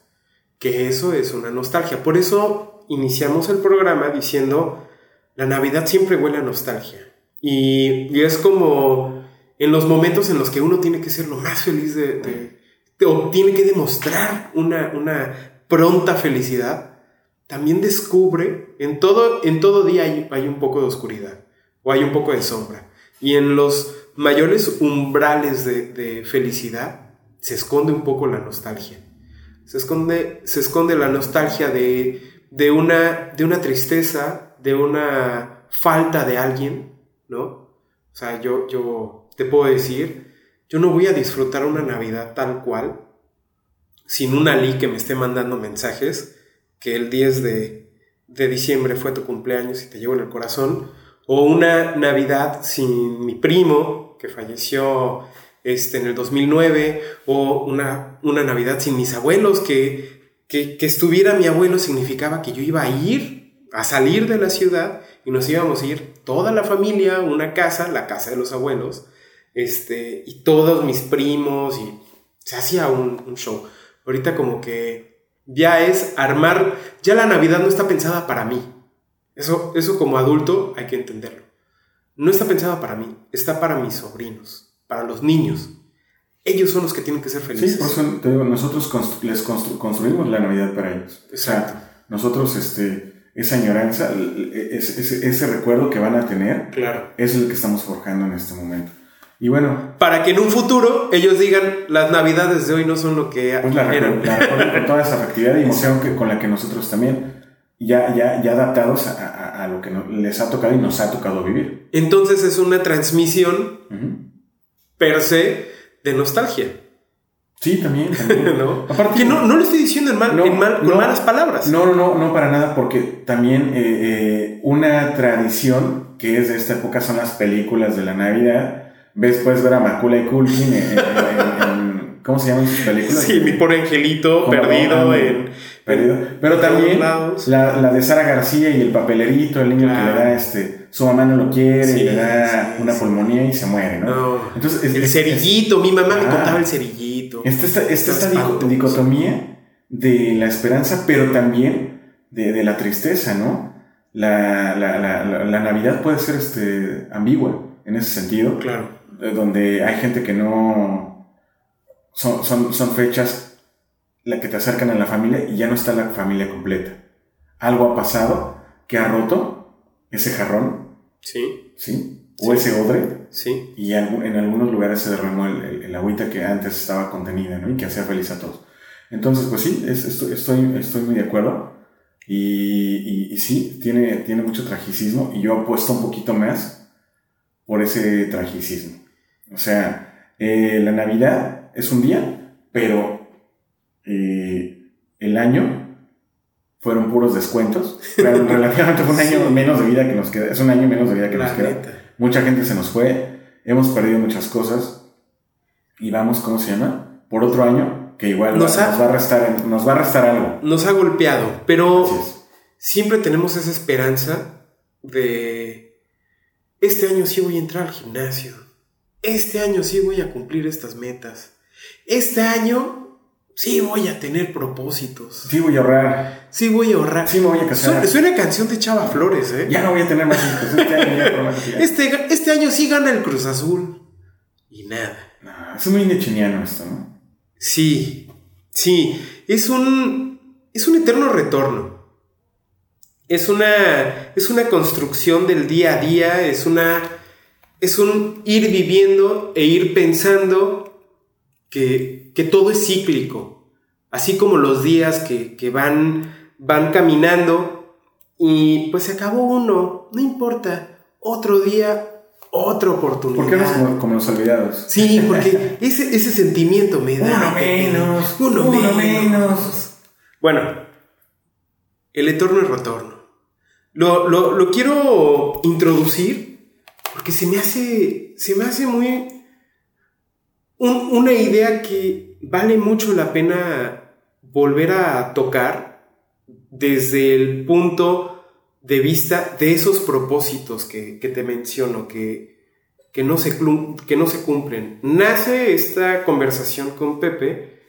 Que eso es una nostalgia. Por eso iniciamos el programa diciendo, la Navidad siempre huele a nostalgia. Y, es como en los momentos en los que uno tiene que ser lo más feliz de, de- o tiene que demostrar una, una pronta felicidad, también descubre, en todo, en todo día hay, un poco de oscuridad o hay un poco de sombra. Y en los mayores umbrales de felicidad se esconde un poco la nostalgia. Se esconde, se esconde la nostalgia de, de, una, de una tristeza, de una falta de alguien, ¿no? O sea, yo, yo te puedo decir, yo no voy a disfrutar una Navidad tal cual sin una Ali que me esté mandando mensajes que el 10 de, de diciembre fue tu cumpleaños y te llevo en el corazón, o una Navidad sin mi primo que falleció este, en el 2009, o una, una Navidad sin mis abuelos, que, que, que estuviera mi abuelo significaba que yo iba a ir, a salir de la ciudad y nos íbamos a ir toda la familia, una casa, la casa de los abuelos, este, y todos mis primos, y se hacía un, un show. Ahorita como que ya es armar, ya la Navidad no está pensada para mí. Eso, eso como adulto hay que entenderlo. No está pensada para mí, está para mis sobrinos, para los niños. Ellos son los que tienen que ser Sí, felices. por eso te digo, nosotros constru- les constru- construimos la Navidad para ellos. O sea, Exacto. nosotros, este, esa añoranza, ese, ese- ese recuerdo que van a tener, Claro. es el que estamos forjando en este momento. Y bueno, Para que en un futuro ellos digan, las navidades de hoy no son lo que pues la, eran. la con toda esa afectividad y emoción que, con la que nosotros también, ya, ya, ya adaptados a, a- a lo que les ha tocado y nos ha tocado vivir. Entonces es una transmisión Ujú. Per se de nostalgia. Sí, también. también. ¿no? Aparte, que no, no lo estoy diciendo en mal, No, en mal- con no. malas palabras. No, no, no, no para nada, porque también eh, eh, una tradición que es de esta época son las películas de la Navidad. Ves, puedes ver a Macula y Culkin en- en- ¿cómo se llaman sus películas? Sí, mi pobre angelito Como perdido en, Perdido. Pero también la, la de Sara García y el papelerito, el niño Claro. que le da este, su mamá no lo quiere, Sí, y le da sí, una sí. pulmonía y se muere, ¿no? No. Entonces, es- el es- cerillito, mi mamá me Ah. contaba el cerillito. Esta, esta, esta, esta Está dico- espantoso. dicotomía de la esperanza, pero también de, de la tristeza, ¿no? La, la, la, la- la Navidad puede ser este, ambigua en ese sentido, Claro. eh, donde hay gente que no... Son, son, son fechas la que te acercan a la familia y ya no está la familia completa. Algo ha pasado que ha roto ese jarrón, Sí, ¿sí? O Sí. ese odre, sí. y en algunos lugares se derramó el, el- el agüita que antes estaba contenida, ¿no? Y que hacía feliz a todos. Entonces, pues sí, es- estoy, estoy, estoy muy de acuerdo. Y, y- y sí, tiene, tiene mucho tragicismo y yo apuesto un poquito más por ese tragicismo. O sea, eh, la Navidad es un día, pero eh, el año fueron puros descuentos. Relativamente fue un año Sí. menos de vida que nos queda. Es un año menos de vida que La nos queda. Mucha gente se nos fue, hemos perdido muchas cosas y vamos, ¿cómo se llama? Por otro año que igual Nos ha- nos va a restar, nos va a restar algo. Nos ha golpeado, pero siempre tenemos esa esperanza de, este año sí voy a entrar al gimnasio, este año sí voy a cumplir estas metas, este año sí voy a tener propósitos. Sí voy a ahorrar. Sí voy a ahorrar. Sí me voy a casar. Es una canción de Chava Flores, ¿eh? Ya no voy a tener más hijos. Este año. Este, este año sí gana el Cruz Azul. Y nada. No, es muy nechiniano esto, ¿no? Sí, sí. Es un. Es un eterno retorno. Es una. Es una construcción del día a día. Es una. Es un ir viviendo e ir pensando que, que todo es cíclico. Así como los días que, que van, van caminando y pues se acabó uno, no importa. Otro día, otra oportunidad. ¿Por qué no es como, como los olvidados? Sí, porque ese, ese sentimiento me da. Uno menos, Uno, uno menos. menos. Bueno, el eterno y retorno. Lo, lo- lo quiero introducir porque se me hace, se me hace muy... un- una idea que vale mucho la pena volver a tocar desde el punto de vista de esos propósitos que, que te menciono, que, que, no se, que no se cumplen. Nace esta conversación con Pepe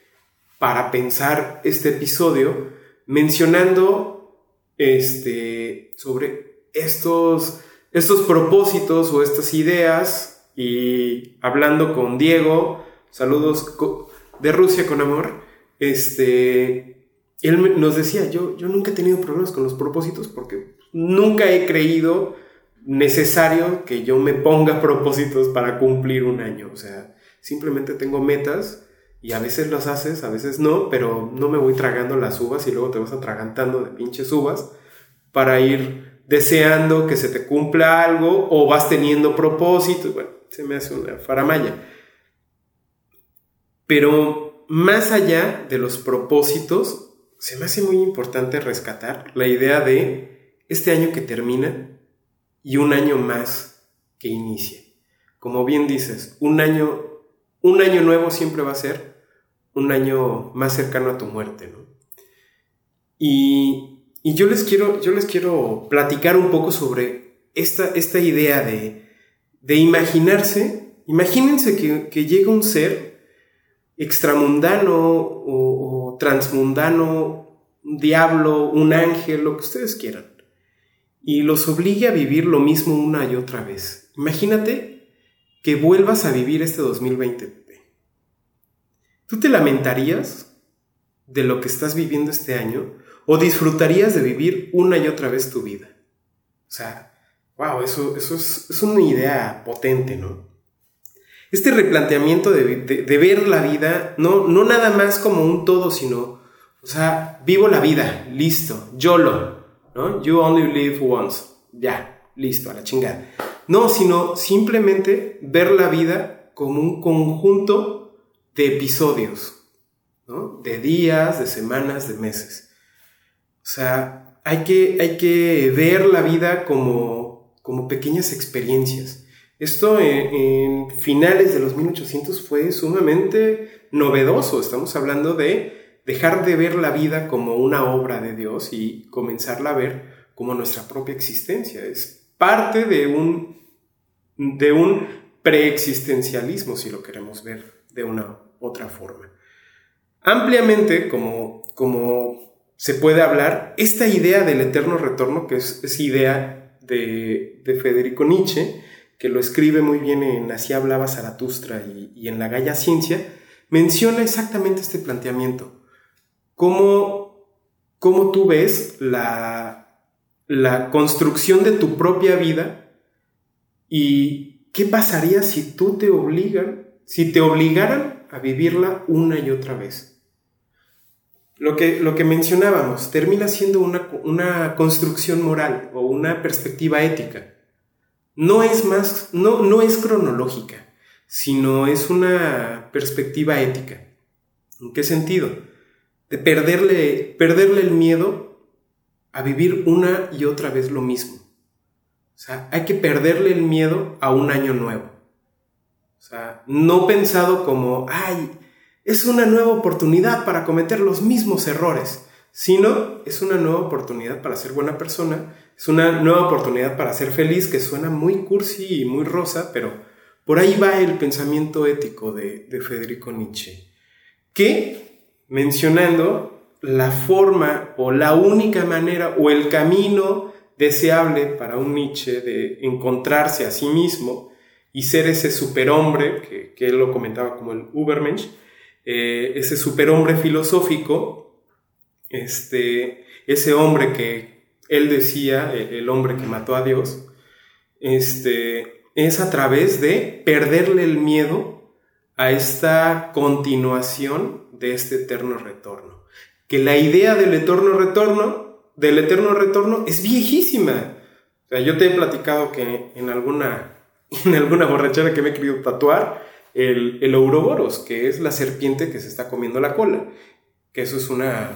para pensar este episodio mencionando este, sobre estos, estos propósitos o estas ideas y hablando con Diego, saludos de Rusia con amor, este, él nos decía, yo, yo nunca he tenido problemas con los propósitos porque nunca he creído necesario que yo me ponga propósitos para cumplir un año, o sea, simplemente tengo metas y a veces las haces, a veces no, pero no me voy tragando las uvas y luego te vas atragantando de pinches uvas para ir deseando que se te cumpla algo o vas teniendo propósitos. Bueno, se me hace una faramaya. Pero más allá de los propósitos, se me hace muy importante rescatar la idea de este año que termina y un año más que inicia. Como bien dices, un año, un año nuevo siempre va a ser un año más cercano a tu muerte, ¿no? Y, y yo, les quiero, yo les quiero platicar un poco sobre esta, esta idea de, de imaginarse, imagínense que, que llega un ser extramundano o, o transmundano, un diablo, un ángel, lo que ustedes quieran, y los obligue a vivir lo mismo una y otra vez. Imagínate que vuelvas a vivir este 2020, Pepe. ¿Tú te lamentarías de lo que estás viviendo este año o disfrutarías de vivir una y otra vez tu vida? O sea, wow, eso, eso es, es una idea potente, ¿no? Este replanteamiento de, de- ver la vida, no, no nada más como un todo, sino, o sea, vivo la vida, listo, YOLO, ¿no? You only live once, ya, listo, a la chingada. No, sino simplemente ver la vida como un conjunto de episodios, ¿no? De días, de semanas, de meses. O sea, hay que, hay que ver la vida como, como pequeñas experiencias. Esto en, en finales de los 1800 fue sumamente novedoso. Estamos hablando de dejar de ver la vida como una obra de Dios y comenzarla a ver como nuestra propia existencia. Es parte de un, de un preexistencialismo, si lo queremos ver de una otra forma. Ampliamente, como, como se puede hablar, esta idea del eterno retorno, que es, es idea de, de Federico Nietzsche, que lo escribe muy bien en Así hablaba Zaratustra y, y en La Galla Ciencia, menciona exactamente este planteamiento. Cómo, cómo tú ves la, la construcción de tu propia vida y qué pasaría si tú te obligan, si te obligaran a vivirla una y otra vez. Lo que, lo que mencionábamos termina siendo una, una construcción moral o una perspectiva ética. No es más, no, no es cronológica, sino es una perspectiva ética. ¿En qué sentido? De perderle, perderle el miedo a vivir una y otra vez lo mismo. O sea, hay que perderle el miedo a un año nuevo. O sea, no pensado como, ay, es una nueva oportunidad para cometer los mismos errores, sino es una nueva oportunidad para ser buena persona, es una nueva oportunidad para ser feliz, que suena muy cursi y muy rosa, pero por ahí va el pensamiento ético de, de Federico Nietzsche, que mencionando la forma o la única manera o el camino deseable para un Nietzsche de encontrarse a sí mismo y ser ese superhombre, que, que él lo comentaba como el Ubermensch, eh, ese superhombre filosófico, este, ese hombre que él decía, el hombre que mató a Dios, este, es a través de perderle el miedo a esta continuación de este eterno retorno. Que la idea del eterno retorno, del eterno retorno, es viejísima. O sea, yo te he platicado que en alguna, en alguna borrachera que me he querido tatuar, el, el Ouroboros, que es la serpiente que se está comiendo la cola. Que eso es una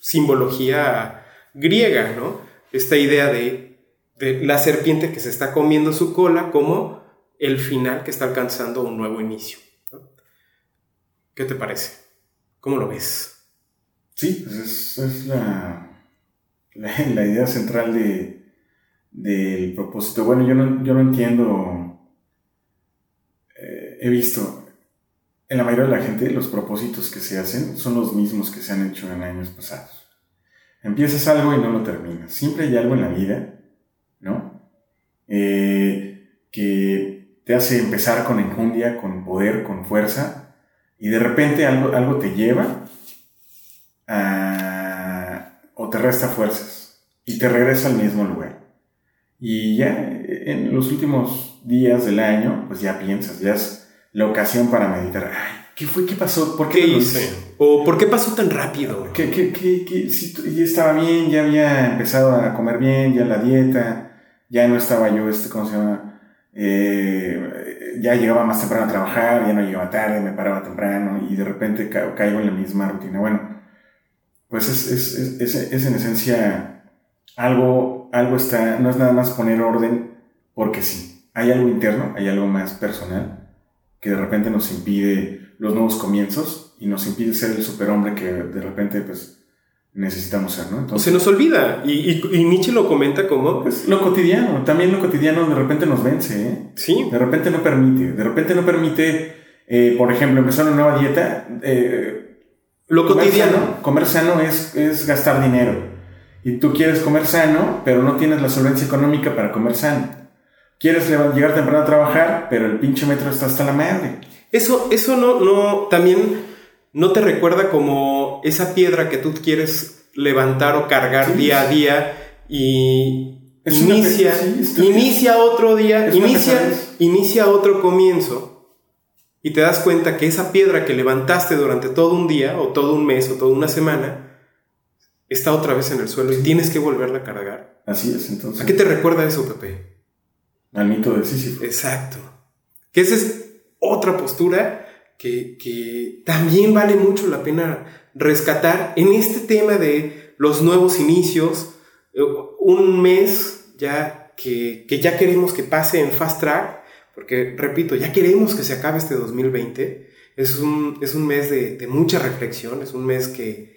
simbología griega, ¿no? Esta idea de, la serpiente que se está comiendo su cola como el final que está alcanzando un nuevo inicio. ¿Qué te parece? ¿Cómo lo ves? Sí, pues es, la, la, idea central de, del propósito. Bueno, yo no, yo no entiendo, he visto en la mayoría de la gente los propósitos que se hacen son los mismos que se han hecho en años pasados. Empiezas algo y no lo terminas. Siempre hay algo en la vida, ¿no? Eh, que te hace empezar con enjundia, con poder, con fuerza, y de repente algo, algo te lleva a, o te resta fuerzas y te regresa al mismo lugar. Y ya en los últimos días del año, pues ya piensas, ya es la ocasión para meditar. ¿Qué fue? ¿Qué pasó? ¿Por qué, hice? ¿O por qué pasó tan rápido? Que, que, que, si, ya estaba bien, ya había empezado a comer bien, ya la dieta, ya no estaba yo, este, ¿cómo se llama? Eh, ya llegaba más temprano a trabajar, ya no llegaba tarde, me paraba temprano y de repente caigo en la misma rutina. Bueno, pues es, es, es, es, en esencia algo, algo está, no es nada más poner orden porque sí, hay algo interno, hay algo más personal que de repente nos impide los nuevos comienzos y nos impide ser el superhombre que de repente pues necesitamos ser, ¿no? Entonces, se nos olvida. Y, y, Nietzsche lo comenta como... Pues lo cotidiano, también lo cotidiano de repente nos vence, ¿eh? Sí. De repente no permite, de repente no permite, eh, por ejemplo, empezar una nueva dieta. Eh, lo cotidiano. comer sano es, es gastar dinero. Y tú quieres comer sano, pero no tienes la solvencia económica para comer sano. Quieres llegar temprano a trabajar, pero el pinche metro está hasta la madre. Eso, eso no, no, también no te recuerda como esa piedra que tú quieres levantar o cargar día a día y inicia, inicia otro día, inicia, inicia otro comienzo y te das cuenta que esa piedra que levantaste durante todo un día o todo un mes o toda una semana está otra vez en el suelo y tienes que volverla a cargar. Así es, entonces. ¿A qué te recuerda eso, Pepe? Al mito de Sísifo. Exacto. Que ese es otra postura que, también vale mucho la pena rescatar en este tema de los nuevos inicios, eh, un mes ya que, ya queremos que pase en fast track, porque repito, ya queremos que se acabe este 2020, es un, es un mes de, de mucha reflexión, es un mes que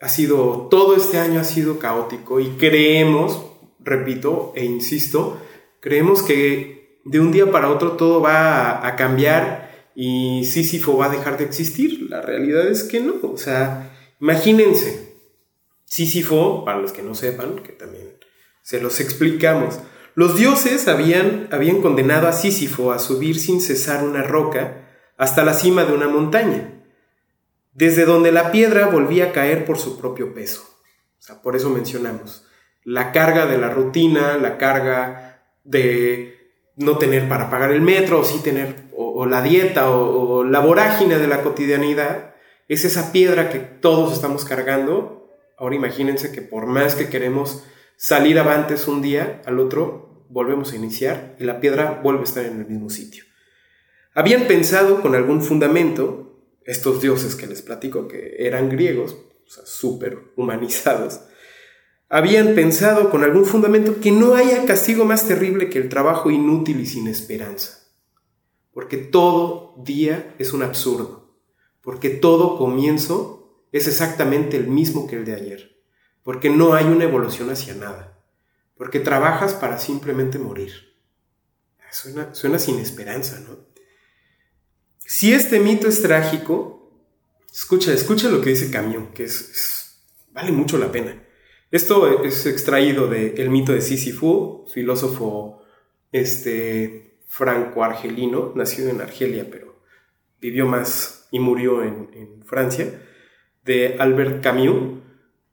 ha sido, todo este año ha sido caótico y creemos, repito e insisto, creemos que de un día para otro todo va a, cambiar y Sísifo va a dejar de existir. La realidad es que no. O sea, imagínense, Sísifo, para los que no sepan, que también se los explicamos, los dioses habían, habían condenado a Sísifo a subir sin cesar una roca hasta la cima de una montaña, desde donde la piedra volvía a caer por su propio peso. O sea, por eso mencionamos la carga de la rutina, la carga de no tener para pagar el metro, o sí tener, o, la dieta, o, la vorágine de la cotidianidad, es esa piedra que todos estamos cargando. Ahora imagínense que por más que queremos salir avantes un día, al otro volvemos a iniciar y la piedra vuelve a estar en el mismo sitio. Habían pensado con algún fundamento, estos dioses que les platico, que eran griegos, o sea, súper humanizados, habían pensado con algún fundamento que no haya castigo más terrible que el trabajo inútil y sin esperanza. Porque todo día es un absurdo. Porque todo comienzo es exactamente el mismo que el de ayer, porque no hay una evolución hacia nada, porque trabajas para simplemente morir. Suena, suena sin esperanza, ¿no? Si este mito es trágico, escucha, escucha lo que dice Camión, que es, vale mucho la pena. Esto es extraído del mito de Sísifo, filósofo este, franco-argelino, nacido en Argelia, pero vivió más y murió en, Francia, de Albert Camus.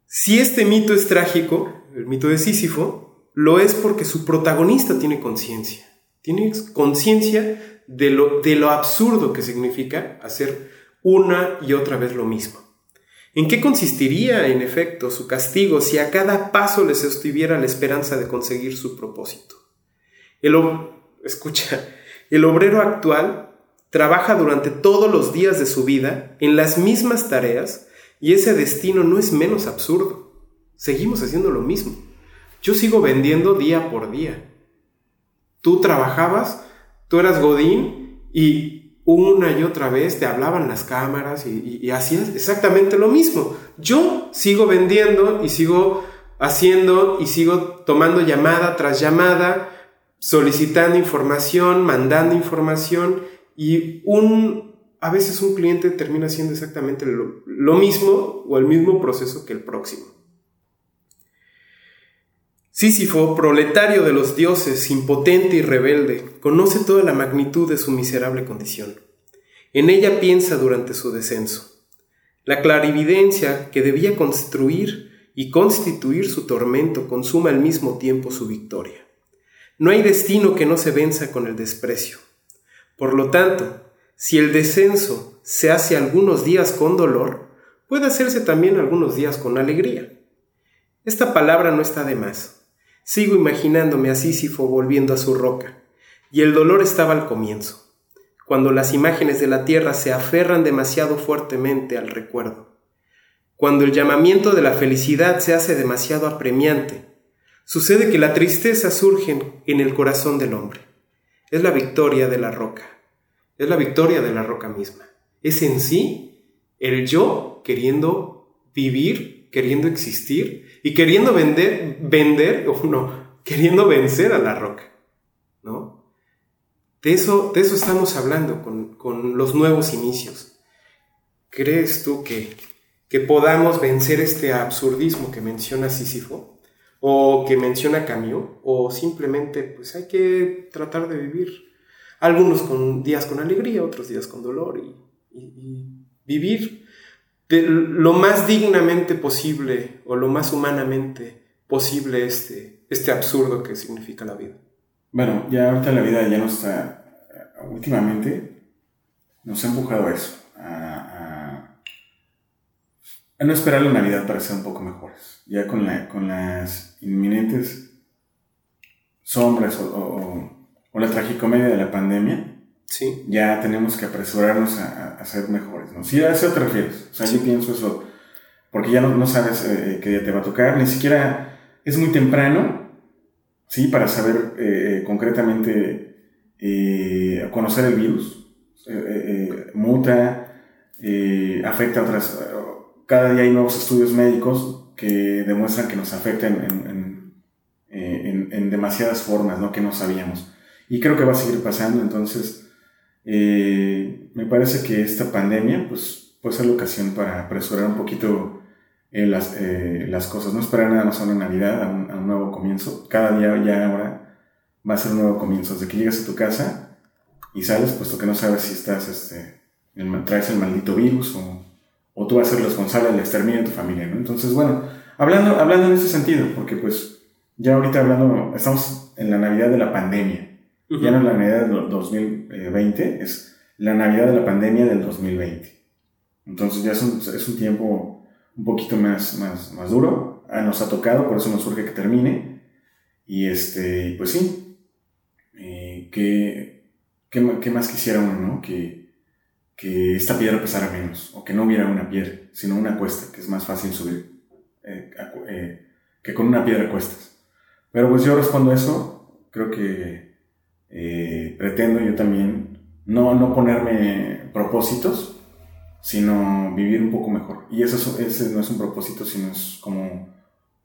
Si este mito es trágico, el mito de Sísifo, lo es porque su protagonista tiene conciencia. Tiene conciencia de lo, de lo absurdo que significa hacer una y otra vez lo mismo. ¿En qué consistiría, en efecto, su castigo si a cada paso le sostuviera la esperanza de conseguir su propósito? El, escucha, el obrero actual trabaja durante todos los días de su vida en las mismas tareas y ese destino no es menos absurdo. Seguimos haciendo lo mismo. Yo sigo vendiendo día por día. Tú trabajabas, tú eras Godín y una y otra vez te hablaban las cámaras y, hacías exactamente lo mismo. Yo sigo vendiendo y sigo haciendo y sigo tomando llamada tras llamada, solicitando información, mandando información y un, a veces un cliente termina haciendo exactamente lo, lo mismo o el mismo proceso que el próximo. Sísifo, proletario de los dioses, impotente y rebelde, conoce toda la magnitud de su miserable condición. En ella piensa durante su descenso. La clarividencia que debía construir y constituir su tormento consuma al mismo tiempo su victoria. No hay destino que no se venza con el desprecio. Por lo tanto, si el descenso se hace algunos días con dolor, puede hacerse también algunos días con alegría. Esta palabra no está de más. Sigo imaginándome a Sísifo volviendo a su roca, y el dolor estaba al comienzo, cuando las imágenes de la tierra se aferran demasiado fuertemente al recuerdo, cuando el llamamiento de la felicidad se hace demasiado apremiante, sucede que la tristeza surge en el corazón del hombre. Es la victoria de la roca, es la victoria de la roca misma. Es en sí el yo queriendo vivir, queriendo existir, y queriendo vender, vender, o no, queriendo vencer a la roca, ¿no? De eso, de eso estamos hablando con, los nuevos inicios. ¿Crees tú que, que podamos vencer este absurdismo que menciona Sísifo? o que menciona Camus, o simplemente pues hay que tratar de vivir algunos con días con alegría, otros días con dolor y vivir lo más dignamente posible o lo más humanamente posible este, este absurdo que significa la vida. Bueno, ya ahorita la vida ya nos está, últimamente nos ha empujado a eso, a, no esperar la Navidad para ser un poco mejores. Ya con, la, con las inminentes sombras o, o la tragicomedia de la pandemia, Sí. Ya tenemos que apresurarnos a, ser mejores, ¿no? Sí, a eso te refieres. O sea, yo pienso eso. Porque ya no, no sabes eh, qué día te va a tocar, ni siquiera es muy temprano, ¿sí? Para saber eh, concretamente eh, conocer el virus. muta, afecta a otras. Cada día hay nuevos estudios médicos que demuestran que nos afecta en, en, en demasiadas formas, ¿no? Que no sabíamos. Y creo que va a seguir pasando, entonces eh, me parece que esta pandemia pues, puede ser la ocasión para apresurar un poquito eh, las, eh, las, cosas, no esperar nada más a una Navidad, a un, nuevo comienzo. Cada día ya ahora va a ser un nuevo comienzo. Desde que llegas a tu casa y sales, puesto que no sabes si estás, este, traes el maldito virus o, o, tú vas a ser responsable del exterminio de tu familia. Entonces, bueno, hablando, hablando en ese sentido, porque pues ya ahorita hablando, estamos en la Navidad de la pandemia. Ya no es la Navidad del 2020, es la Navidad de la pandemia del 2020. Entonces ya es un, es un tiempo un poquito más, más, más duro. Ah, nos ha tocado, por eso nos surge que termine. Y este, pues sí, eh, que, ¿qué, más quisiera uno, no? Que, que esta piedra pesara menos, o que no hubiera una piedra, sino una cuesta, que es más fácil subir eh, eh, que con una piedra cuestas. Pero pues yo respondo eso, creo que eh, pretendo yo también no, no ponerme propósitos, sino vivir un poco mejor. Y eso, ese no es un propósito, sino es como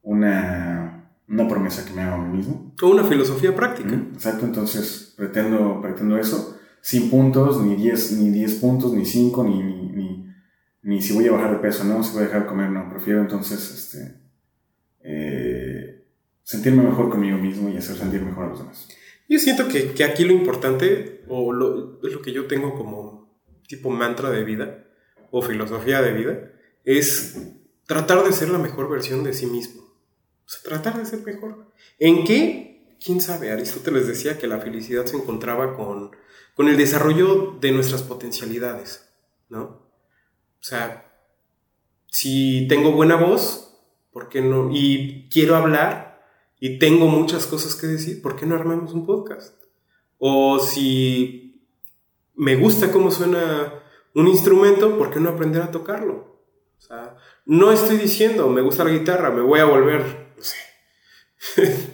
una, una promesa que me hago a mí mismo. O una filosofía práctica. Exacto, entonces pretendo, pretendo eso, sin puntos, ni 10 ni diez puntos, ni 5, ni, ni, ni, si voy a bajar de peso, no, si voy a dejar de comer, no, prefiero entonces este, eh, sentirme mejor conmigo mismo y hacer sentir mejor a los demás. Yo siento que, que aquí lo importante, o lo, es lo que yo tengo como tipo mantra de vida, o filosofía de vida, es tratar de ser la mejor versión de sí mismo. O sea, tratar de ser mejor. ¿En qué? ¿Quién sabe? Aristóteles decía que la felicidad se encontraba con, con el desarrollo de nuestras potencialidades, ¿no? O sea, si tengo buena voz, ¿por qué no? Y quiero hablar y tengo muchas cosas que decir, ¿por qué no armamos un podcast? O si me gusta cómo suena un instrumento, ¿por qué no aprender a tocarlo? O sea, no estoy diciendo, me gusta la guitarra, me voy a volver, no sé,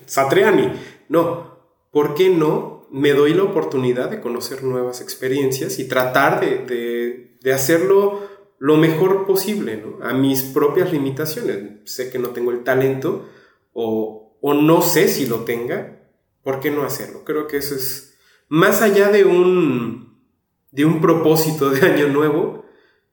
Satriani. No, ¿por qué no me doy la oportunidad de conocer nuevas experiencias y tratar de, de, hacerlo lo mejor posible. A mis propias limitaciones. Sé que no tengo el talento o, o no sé si lo tenga, ¿por qué no hacerlo? Creo que eso es más allá de un de un propósito de año nuevo,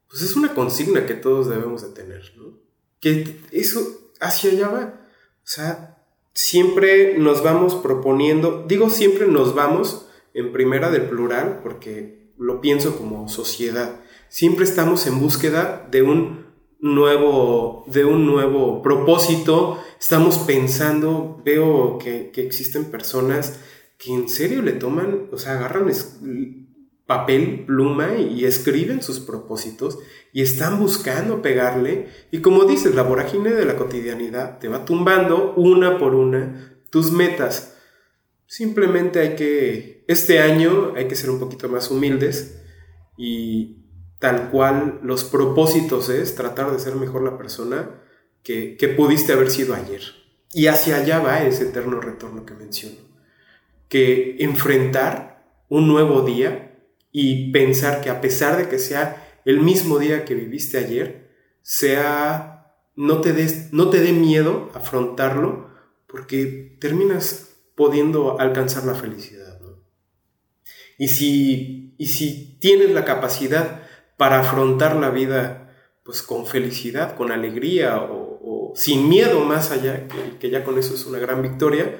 pues es una consigna que todos debemos de tener, ¿no? Que eso hacia allá va. O sea, siempre nos vamos proponiendo, digo siempre nos vamos en primera del plural porque lo pienso como sociedad. Siempre estamos en búsqueda de un nuevo, de un nuevo propósito. Estamos pensando, veo que, existen personas que en serio le toman, o sea, agarran papel, pluma y escriben sus propósitos y están buscando pegarle. Y como dices, la vorágine de la cotidianidad te va tumbando una por una tus metas. Simplemente hay que, este año hay que ser un poquito más humildes y tal cual los propósitos es tratar de ser mejor la persona que, que pudiste haber sido ayer. Y hacia allá va ese eterno retorno que menciono. Que enfrentar un nuevo día y pensar que a pesar de que sea el mismo día que viviste ayer, sea no te des, no te dé miedo afrontarlo porque terminas pudiendo alcanzar la felicidad. Y, si, y si tienes la capacidad para afrontar la vida pues con felicidad, con alegría o, sin miedo más allá, que, que ya con eso es una gran victoria,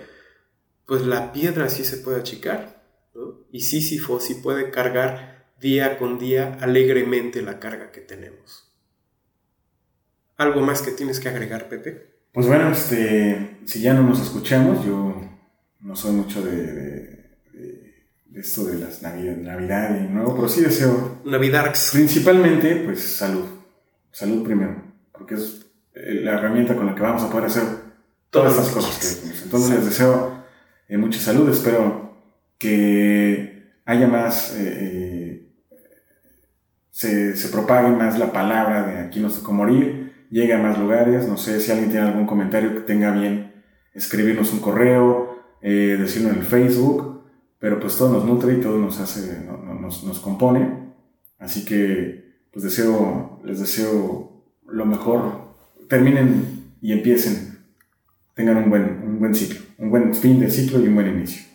pues la piedra sí se puede achicar y Sísifo sí puede cargar día con día alegremente la carga que tenemos. ¿Algo más que tienes que agregar, Pepe? Pues bueno, este, si ya no nos escuchamos, yo no soy mucho de, esto de las Navidad, y nuevo, pero sí deseo... Navidarks. Principalmente, pues salud. Salud primero, porque es eh, la herramienta con la que vamos a poder hacer todas las cosas que decimos. Entonces les deseo eh, mucha salud, espero que haya más, eh, eh, se, se, propague más la palabra de aquí nos tocó morir, llegue a más lugares, no sé si alguien tiene algún comentario que tenga bien escribirnos un correo, eh, decirlo en el Facebook, pero pues todo nos nutre y todo nos hace, nos, nos compone, así que pues deseo, les deseo lo mejor, terminen y empiecen, tengan un buen, un buen ciclo, un buen fin de ciclo y un buen inicio.